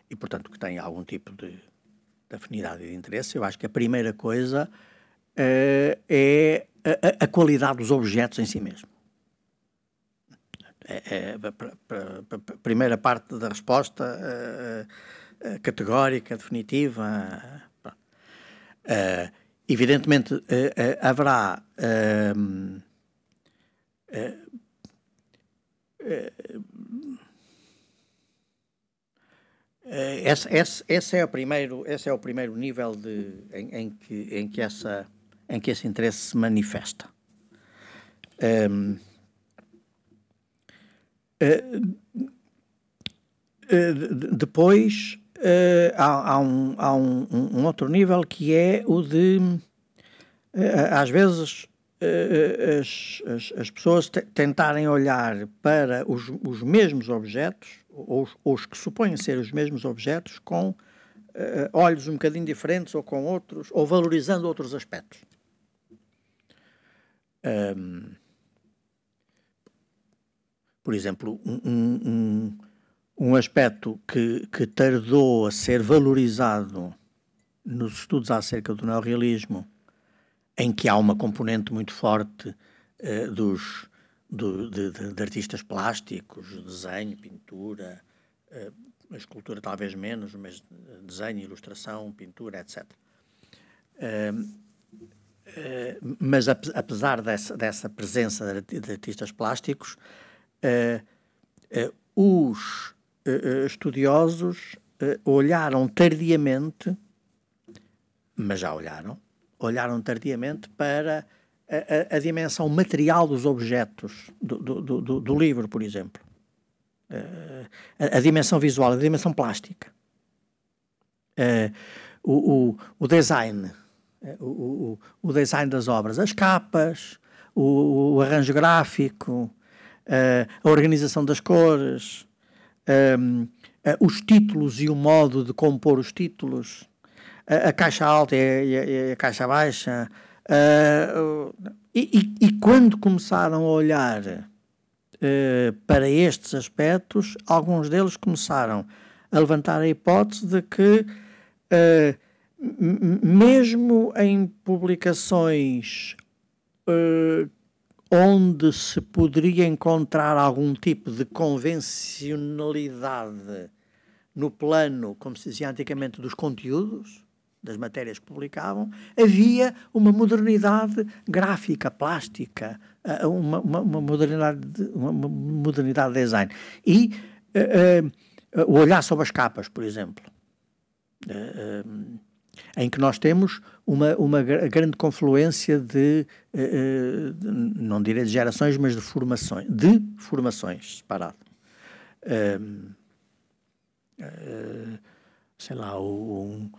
H: e portanto que têm algum tipo de, de afinidade e de interesse, eu acho que a primeira coisa uh, é a, a, qualidade dos objetos em si mesmo. É, é, a primeira parte da resposta uh, categórica, definitiva Uh, evidentemente, haverá. Esse, esse, é o primeiro, esse é o primeiro nível de, em, em, que, em, que, essa, em que esse interesse se manifesta. Um, uh, uh, depois, uh, há, há, um, há um, um, outro nível que é o de, às vezes, as, as, as, pessoas tentarem olhar para os, os mesmos objetos, ou, ou, os que supõem ser os mesmos objetos, com olhos um bocadinho diferentes ou com outros, ou valorizando outros aspectos. Um, por exemplo, um, um, um aspecto que, que tardou a ser valorizado nos estudos acerca do neorrealismo, em que há uma componente muito forte uh, dos, do, de, de, de, artistas plásticos, desenho, pintura, uh, escultura talvez menos, mas desenho, ilustração, pintura, etc. Uh, uh, mas apesar dessa, dessa presença de, artistas plásticos, os estudiosos olharam tardiamente, mas já olharam, olharam tardiamente para a, a, a dimensão material dos objetos do, do, do, do livro, por exemplo. Uh, a, a, dimensão visual, a dimensão plástica. O, o, o, design, o, o, design das obras, as capas, o, arranjo gráfico, a organização das cores, os títulos e o modo de compor os títulos, a, caixa alta e a, e a caixa baixa. E, e, e, quando começaram a olhar uh, para estes aspectos, alguns deles começaram a levantar a hipótese de que, uh, mesmo em publicações uh, onde se poderia encontrar algum tipo de convencionalidade no plano, como se dizia antigamente, dos conteúdos, das matérias que publicavam, havia uma modernidade gráfica, plástica, uma, uma, uma modernidade, uma modernidade de design. E uh, uh, o olhar sobre as capas, por exemplo, uh, em que nós temos uma, uma grande confluência de, de, não direi de gerações, mas de formações, de formações separado. sei lá, um,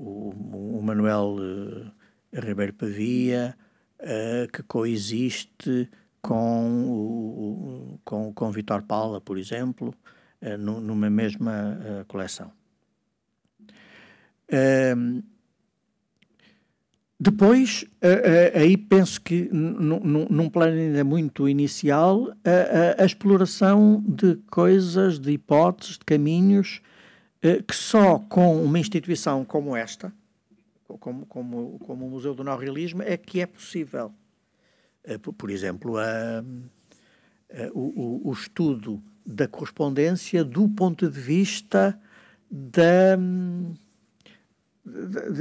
H: o, o Manuel uh, Ribeiro Pavia, uh, que coexiste com o, com, com Vitor Paula, por exemplo, uh, numa mesma coleção. Ehm, depois, aí penso que num plano ainda muito inicial, a, a, exploração de coisas, de hipóteses, de caminhos eh, que só com uma instituição como esta, como, como, como o Museu do Neorrealismo, é que é possível. Eh, por exemplo, a, a, o, o, estudo da correspondência do ponto de vista da,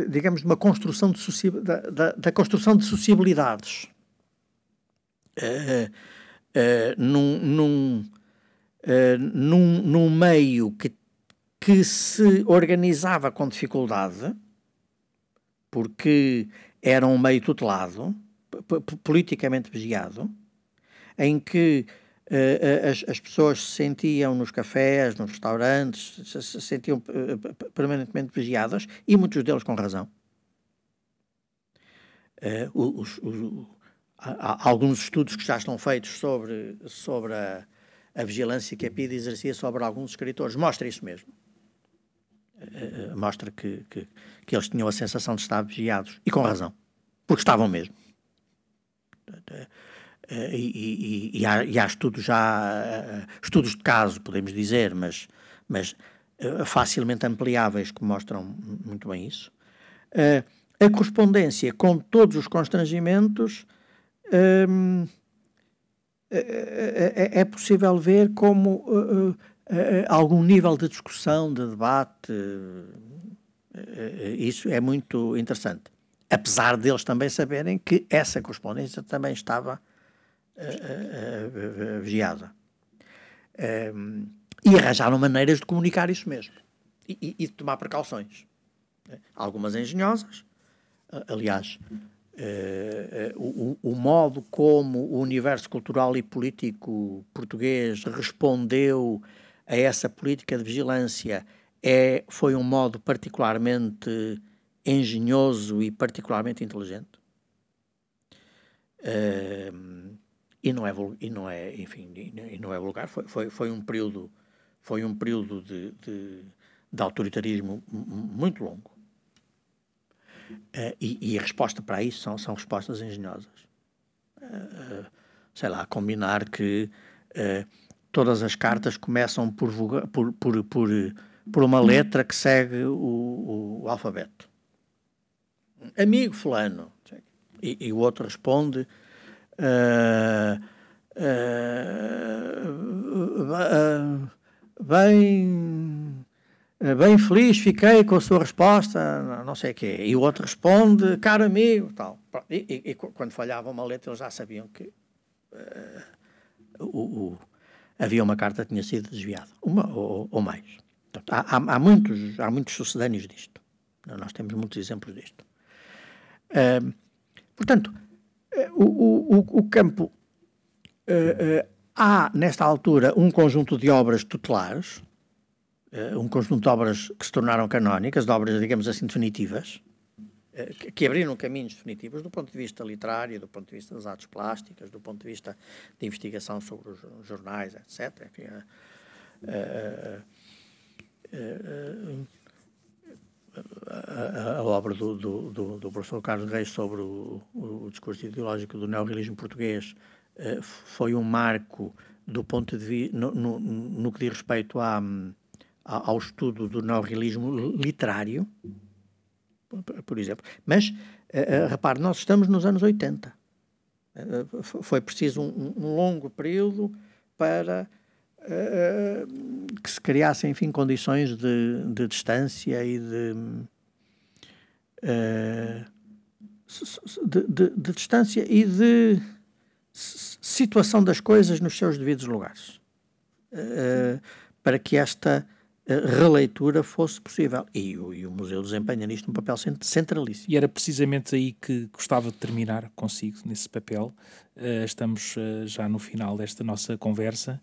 H: digamos, de uma construção de da, da, da construção de sociabilidades. Num, num, num, num meio que que se organizava com dificuldade, porque era um meio tutelado, politicamente vigiado, em que uh, as, as, pessoas se sentiam nos cafés, nos restaurantes, se, se sentiam uh, permanentemente vigiadas, e muitos deles com razão. Uh, os, os, há, há alguns estudos que já estão feitos sobre, sobre a, a vigilância que a PIDE exercia sobre alguns escritores, mostra isso mesmo. Eh, mostra que, que, que, eles tinham a sensação de estar vigiados, e com razão, porque estavam mesmo. Uh, e, e, e, há, e, há, estudos já, uh, estudos de caso, podemos dizer, mas, mas facilmente ampliáveis que mostram muito bem isso. a correspondência com todos os constrangimentos é, é, possível ver como uh, algum nível de discussão, de debate. Uh, isso é muito interessante. Apesar deles também saberem que essa correspondência também estava vigiada. e arranjaram maneiras de comunicar isso mesmo e de tomar precauções. Algumas engenhosas, aliás, Uh, uh, o, o, modo como o universo cultural e político português respondeu a essa política de vigilância é, foi um modo particularmente engenhoso e particularmente inteligente. Uh, e não é e não é enfim e não é vulgar foi, foi, foi um período foi um período de, de, de autoritarismo muito longo uh, e, e, a resposta para isso são, são respostas engenhosas uh, sei lá combinar que todas as cartas começam por, por, por, por, por uma letra que segue o, o alfabeto. Amigo fulano. E, e o outro responde uh, uh, bem bem feliz fiquei com a sua resposta, não sei o quê. E o outro responde, caro amigo, tal. E, e, e quando falhava uma letra, eles já sabiam que uh, o, havia uma carta que tinha sido desviada, uma ou, ou mais. Portanto, há, há, muitos, há muitos sucedâneos disto. Nós temos muitos exemplos disto. Uh, portanto, uh, o, o, o, campo. Uh, há, nesta altura, um conjunto de obras tutelares, um conjunto de obras que se tornaram canónicas, de obras, digamos assim, definitivas, que, que abriram caminhos definitivos do ponto de vista literário, do ponto de vista das artes plásticas, do ponto de vista de investigação sobre os jornais, etc. Enfim, a, a, a, obra do, do, do, do, professor Carlos Reis sobre o, o discurso ideológico do neorrealismo português foi um marco do ponto de vista, no, no, no, que diz respeito à, ao estudo do neorrealismo literário, por exemplo. Mas, uh, repare, nós estamos nos anos 80. Uh, foi preciso um, um, longo período para que se criassem, enfim, condições de, de distância e de, de, de, de, distância e de situação das coisas nos seus devidos lugares. para que esta releitura fosse possível. E o, e o, Museu desempenha nisto um papel centralíssimo.
G: E era precisamente aí que gostava de terminar consigo, nesse papel. Uh, estamos uh, já no final desta nossa conversa.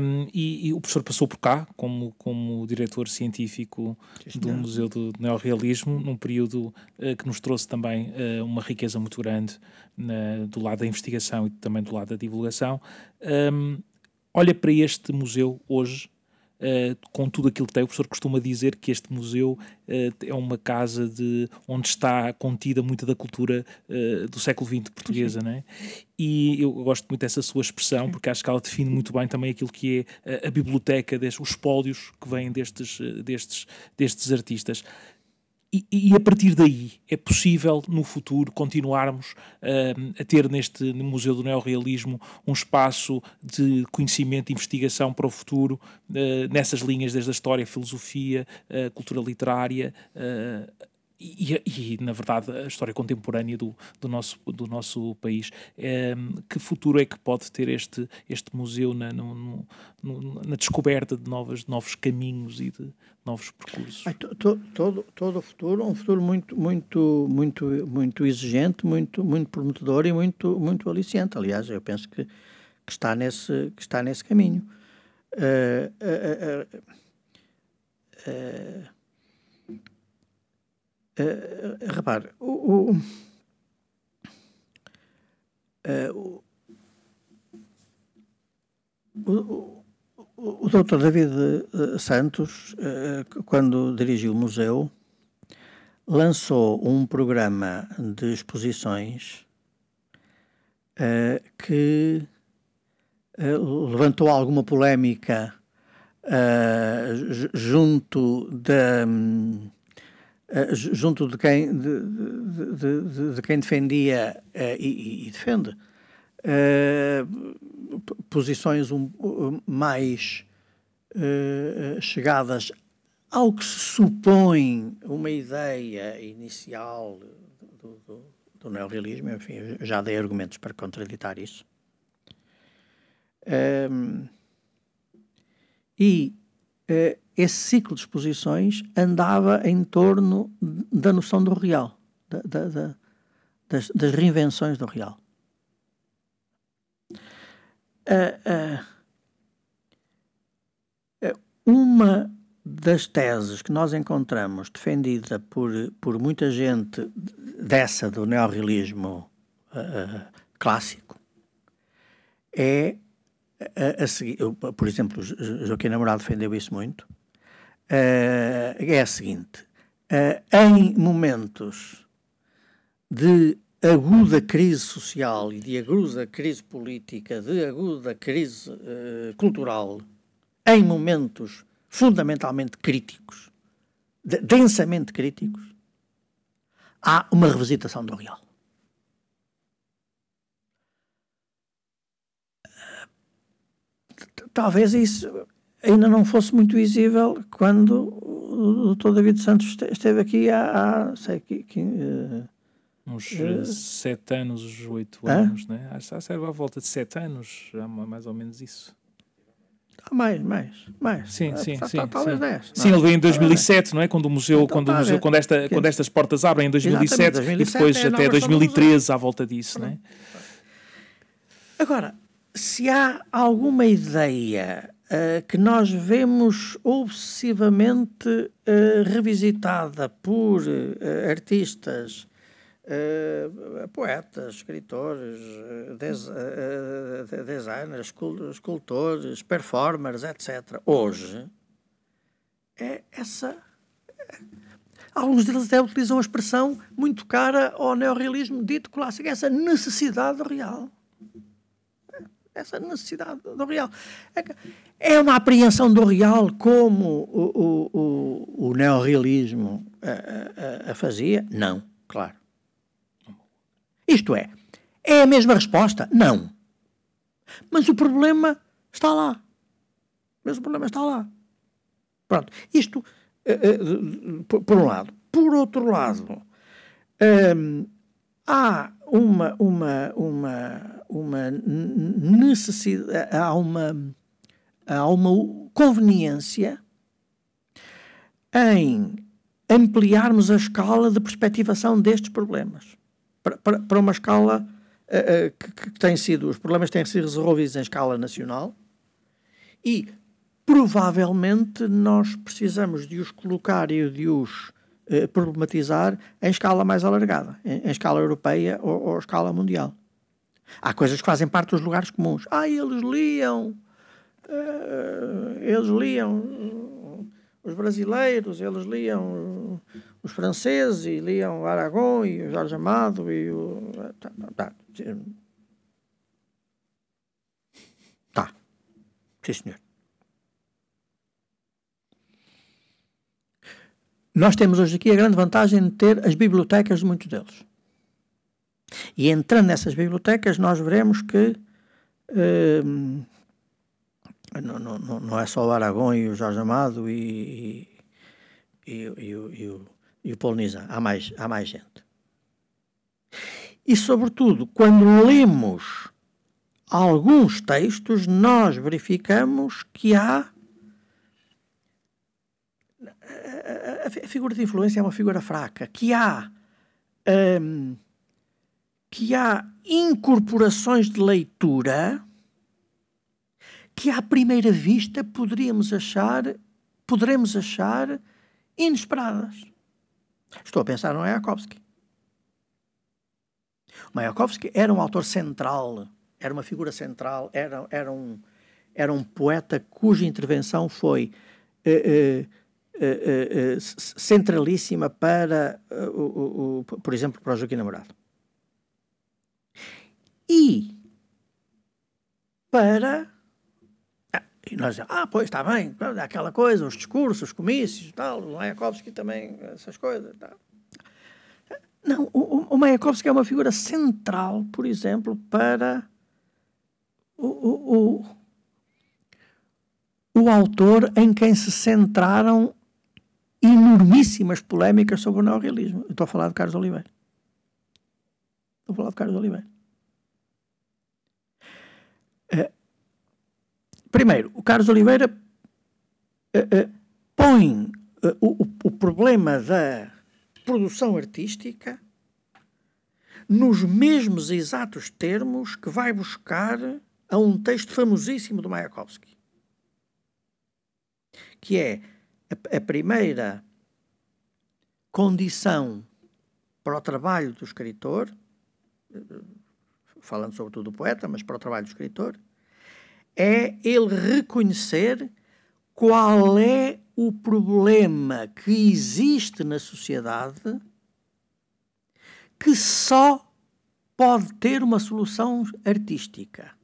G: Um, e, e, o professor passou por cá como, como diretor científico do Museu do Neorrealismo, num período uh, que nos trouxe também uma riqueza muito grande na, do lado da investigação e também do lado da divulgação. Um, olha para este museu hoje uh, com tudo aquilo que tem. O professor costuma dizer que este museu uh, é uma casa de, onde está contida muita da cultura uh, do século XX portuguesa, não é? E eu gosto muito dessa sua expressão, porque acho que ela define muito bem também aquilo que é a, a biblioteca, destes, os espólios que vêm destes, destes, destes artistas. E, a partir daí é possível no futuro continuarmos uh, a ter neste Museu do Neorrealismo um espaço de conhecimento e investigação para o futuro uh, nessas linhas desde a história, a filosofia, a cultura literária, uh, e, e, na verdade, a história contemporânea do, do, nosso, do nosso país. É, que futuro é que pode ter este, este museu na, no, no, na descoberta de novas, novos caminhos e de novos percursos?
H: Ai, to, to, todo, todo o futuro, um futuro muito, muito, muito, muito exigente, muito, muito prometedor e muito, muito aliciante. Aliás, eu penso que, que, está, nesse, que está nesse caminho. Uh, uh, uh, Uh, repare, o, o, uh, o, o, doutor David Santos, uh, quando dirigiu o museu, lançou um programa de exposições que levantou alguma polémica junto da. Um, uh, junto de quem, de, de, de, de quem defendia uh, e, e, defende uh, posições um, mais chegadas ao que se supõe uma ideia inicial do, do, do neorrealismo, enfim, já dei argumentos para contraditar isso. Um, e uh, esse ciclo de exposições andava em torno da noção do real, da, da, da, das, das, reinvenções do real. Uh, uh, uma das teses que nós encontramos defendida por, por muita gente dessa do neorrealismo uh, clássico é a, a seguir. Por exemplo, Joaquim Namorado defendeu isso muito uh, é a seguinte: uh, em momentos de aguda crise social e de aguda crise política, de aguda crise uh, cultural, em momentos fundamentalmente críticos, de, densamente críticos, há uma revisitação do real. Talvez isso ainda não fosse muito visível quando o Dr. David Santos esteve aqui há, há sei que, que uh,
G: uns uh, sete anos, oito anos, né? Acho que serve à volta de sete anos, mais ou menos isso.
H: Ah, mais, mais, mais.
G: Sim, sim,
H: tá,
G: sim.
H: Tá, talvez
G: 10. Sim, ele veio em 2007, não é? Quando o museu, então, quando, o museu quando, esta, quando estas portas abrem em 2007, 2007 e depois é até 2013 à volta disso, não é?
H: Agora, se há alguma ideia uh, que nós vemos obsessivamente uh, revisitada por uh, artistas, poetas, escritores, des designers, escultores, performers, etc. Hoje, é essa. Alguns deles até utilizam a expressão muito cara ao neorrealismo dito clássico, essa necessidade real essa necessidade do real. É uma apreensão do real como o, o, o, o neorrealismo a, a, a fazia? Não, claro. Isto é, é a mesma resposta? Não. Mas o problema está lá. Mas o problema está lá. Pronto. Isto, eh, eh, por, um lado. Por outro lado, hum, há uma, uma, uma uma necessidade, há uma, há uma conveniência em ampliarmos a escala de perspectivação destes problemas. Para, para, para uma escala uh, que, que, tem sido, os problemas têm sido resolvidos em escala nacional e provavelmente nós precisamos de os colocar e de os uh, problematizar em escala mais alargada, em, em escala europeia ou, ou escala mundial. Há coisas que fazem parte dos lugares comuns. Ah, eles liam, uh, eles liam os brasileiros, eles liam os franceses, e liam o Aragão e o Jorge Amado e o. Tá, tá, tá. Sim, senhor. Nós temos hoje aqui a grande vantagem de ter as bibliotecas de muitos deles. E entrando nessas bibliotecas, nós veremos que uh, não, não, não é só o Aragão e o Jorge Amado e, e, e, e, o, o há mais, há mais gente. E, sobretudo, quando lemos alguns textos, nós verificamos que há. A, figura de influência é uma figura fraca, que há. Um, que há incorporações de leitura que à primeira vista poderíamos achar, poderemos achar inesperadas. Estou a pensar no Mayakovsky. O Mayakovsky era um autor central, era uma figura central, era, era, um, era um poeta cuja intervenção foi uh, uh, uh, centralíssima para, o, o, por exemplo, para o Joaquim Namorado e para. Ah, e nós dizemos, ah, pois está bem, aquela coisa, os discursos, os comícios tal, o Mayakovsky também, essas coisas. Tal. Não, o, o Mayakovsky é uma figura central, por exemplo, para o, o, o, o autor em quem se centraram enormíssimas polémicas sobre o neorrealismo. estou a falar de Carlos Oliveira. Estou a falar de Carlos Oliveira. Uh, primeiro, o Carlos Oliveira uh, uh, põe o, o problema da produção artística nos mesmos exatos termos que vai buscar a um texto famosíssimo do Mayakovsky, que é a, a primeira condição para o trabalho do escritor, falando sobretudo do poeta, mas para o trabalho do escritor, é ele reconhecer qual é o problema que existe na sociedade que só pode ter uma solução artística.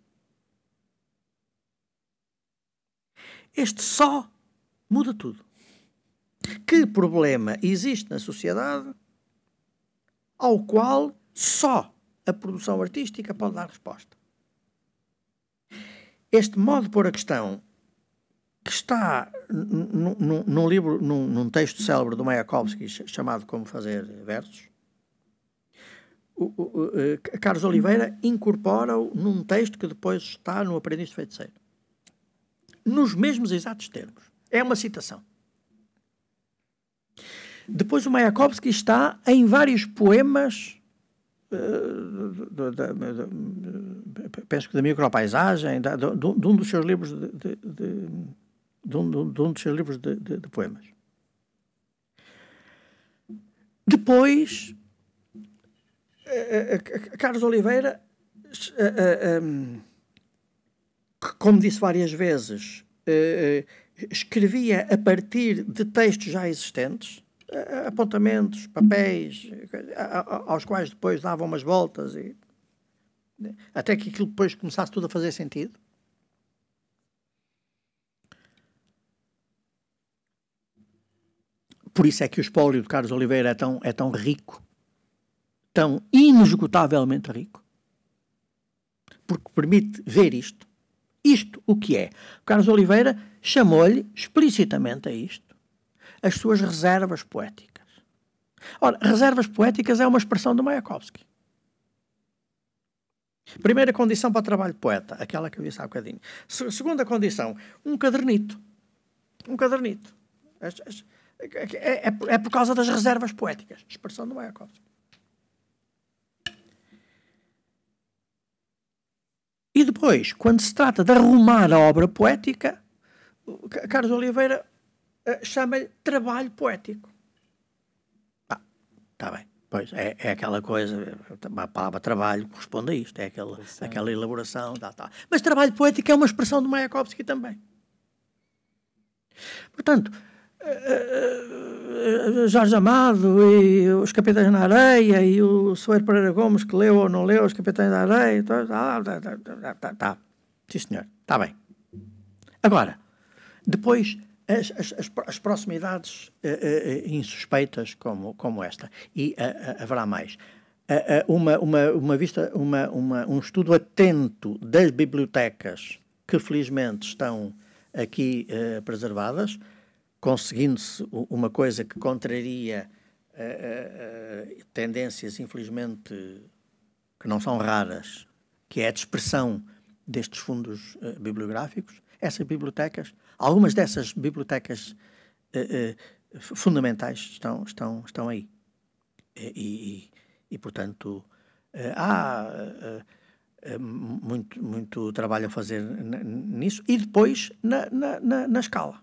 H: Este só muda tudo. Que problema existe na sociedade ao qual só a produção artística pode dar resposta. Este modo de pôr a questão, que está num livro, num, num, texto célebre do Mayakovsky chamado Como Fazer Versos, o, o, o, eh, Carlos Oliveira incorpora-o num texto que depois está no Aprendiz de Feiticeiro. Nos mesmos exatos termos. É uma citação. Depois o Mayakovsky está em vários poemas penso que da micropaisagem, de, de, de um dos seus livros de, de, de, um, um dos seus livros de, poemas. Depois, Carlos Oliveira, como disse várias vezes, escrevia a partir de textos já existentes, apontamentos, papéis, aos quais depois dava umas voltas e até que aquilo depois começasse tudo a fazer sentido. Por isso é que o espólio de Carlos Oliveira é tão, é tão rico, tão inesgotavelmente rico, porque permite ver isto. Isto o que é? Carlos Oliveira chamou-lhe explicitamente a isto as suas reservas poéticas. Ora, reservas poéticas é uma expressão do Mayakovsky. Primeira condição para o trabalho de poeta, aquela que eu disse há bocadinho. segunda condição, um cadernito. Um cadernito. É, é, é, por causa das reservas poéticas. Expressão do Mayakovsky. E depois, quando se trata de arrumar a obra poética, Carlos Oliveira chama-lhe trabalho poético. Ah, está bem. Pois, é, é aquela coisa, a palavra trabalho corresponde a isto, é aquela, aquela elaboração, tá, tá. Mas trabalho poético é uma expressão do Mayakovsky também. Portanto, uh, uh, Jorge Amado e os Capitães na Areia e o Soeiro Pereira Gomes, que leu ou não leu os Capitães da Areia, tá, tá, tá, tá, tá. Sim, senhor, está bem. Agora, depois as, as, as proximidades uh, uh, insuspeitas como, como esta. E haverá mais. uma, uma, uma vista, uma, uma, um estudo atento das bibliotecas que felizmente estão aqui preservadas, conseguindo-se uma coisa que contraria tendências, infelizmente, que não são raras, que é a dispersão destes fundos bibliográficos. Essas bibliotecas Algumas dessas bibliotecas uh, uh, fundamentais estão, estão, estão aí. E, e, e portanto, uh, há muito, muito trabalho a fazer nisso. E depois, na, na, na, na escala,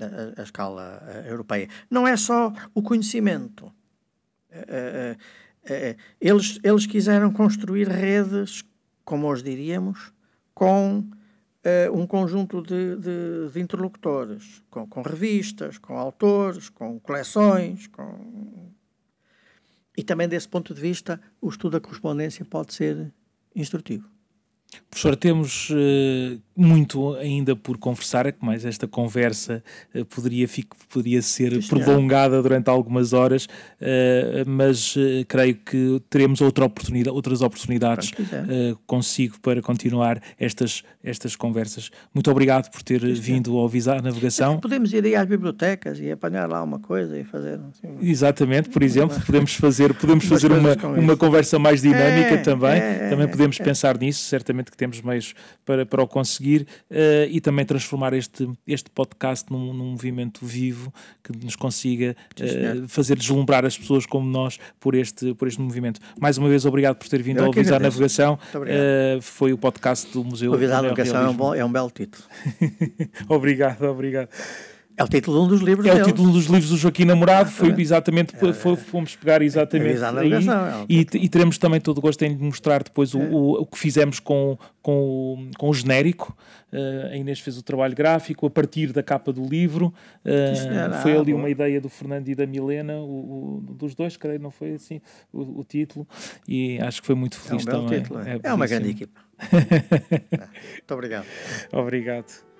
H: a, a, escala europeia. Não é só o conhecimento. eles, eles quiseram construir redes, como hoje diríamos, com uh, um conjunto de, de, de interlocutores, com, com, revistas, com autores, com coleções, com... e também desse ponto de vista o estudo da correspondência pode ser instrutivo.
G: Professor, temos uh, muito ainda por conversar, é que mais esta conversa uh, poderia, poderia ser Sim, prolongada durante algumas horas, uh, mas creio que teremos outra oportunidade, outras oportunidades consigo para continuar estas, estas conversas. Muito obrigado por ter Sim, vindo ao Visar Navegação.
H: Podemos ir aí às bibliotecas e apanhar lá uma coisa e fazer.
G: Assim, Exatamente, por exemplo, [laughs] podemos fazer, podemos fazer uma, uma conversa mais dinâmica é, também. É, também podemos é, pensar nisso, certamente que temos meios para, para o conseguir uh, e também transformar este, este podcast num, num movimento vivo que nos consiga uh, fazer deslumbrar as pessoas como nós por este, por este movimento. Mais uma vez, obrigado por ter vindo ao Visar Navegação. Uh, foi o podcast do Museu.
H: O Visar Navegação é um, bom, é um belo título. [laughs]
G: obrigado, obrigado.
H: É o título de um dos livros
G: É dele. o título dos livros do Joaquim Namorado, foi exatamente, é, fomos pegar exatamente é, aí, é e, e, teremos também todo o gosto em mostrar depois o, é. o, o, que fizemos com, com, com o genérico, uh, a Inês fez o trabalho gráfico a partir da capa do livro, uh, foi ali uma ideia do Fernando e da Milena, o, o, dos dois, creio, não foi assim o, título, e acho que foi muito feliz
H: é um
G: também.
H: Título, é. é uma grande equipa. [laughs] Muito obrigado.
G: Obrigado.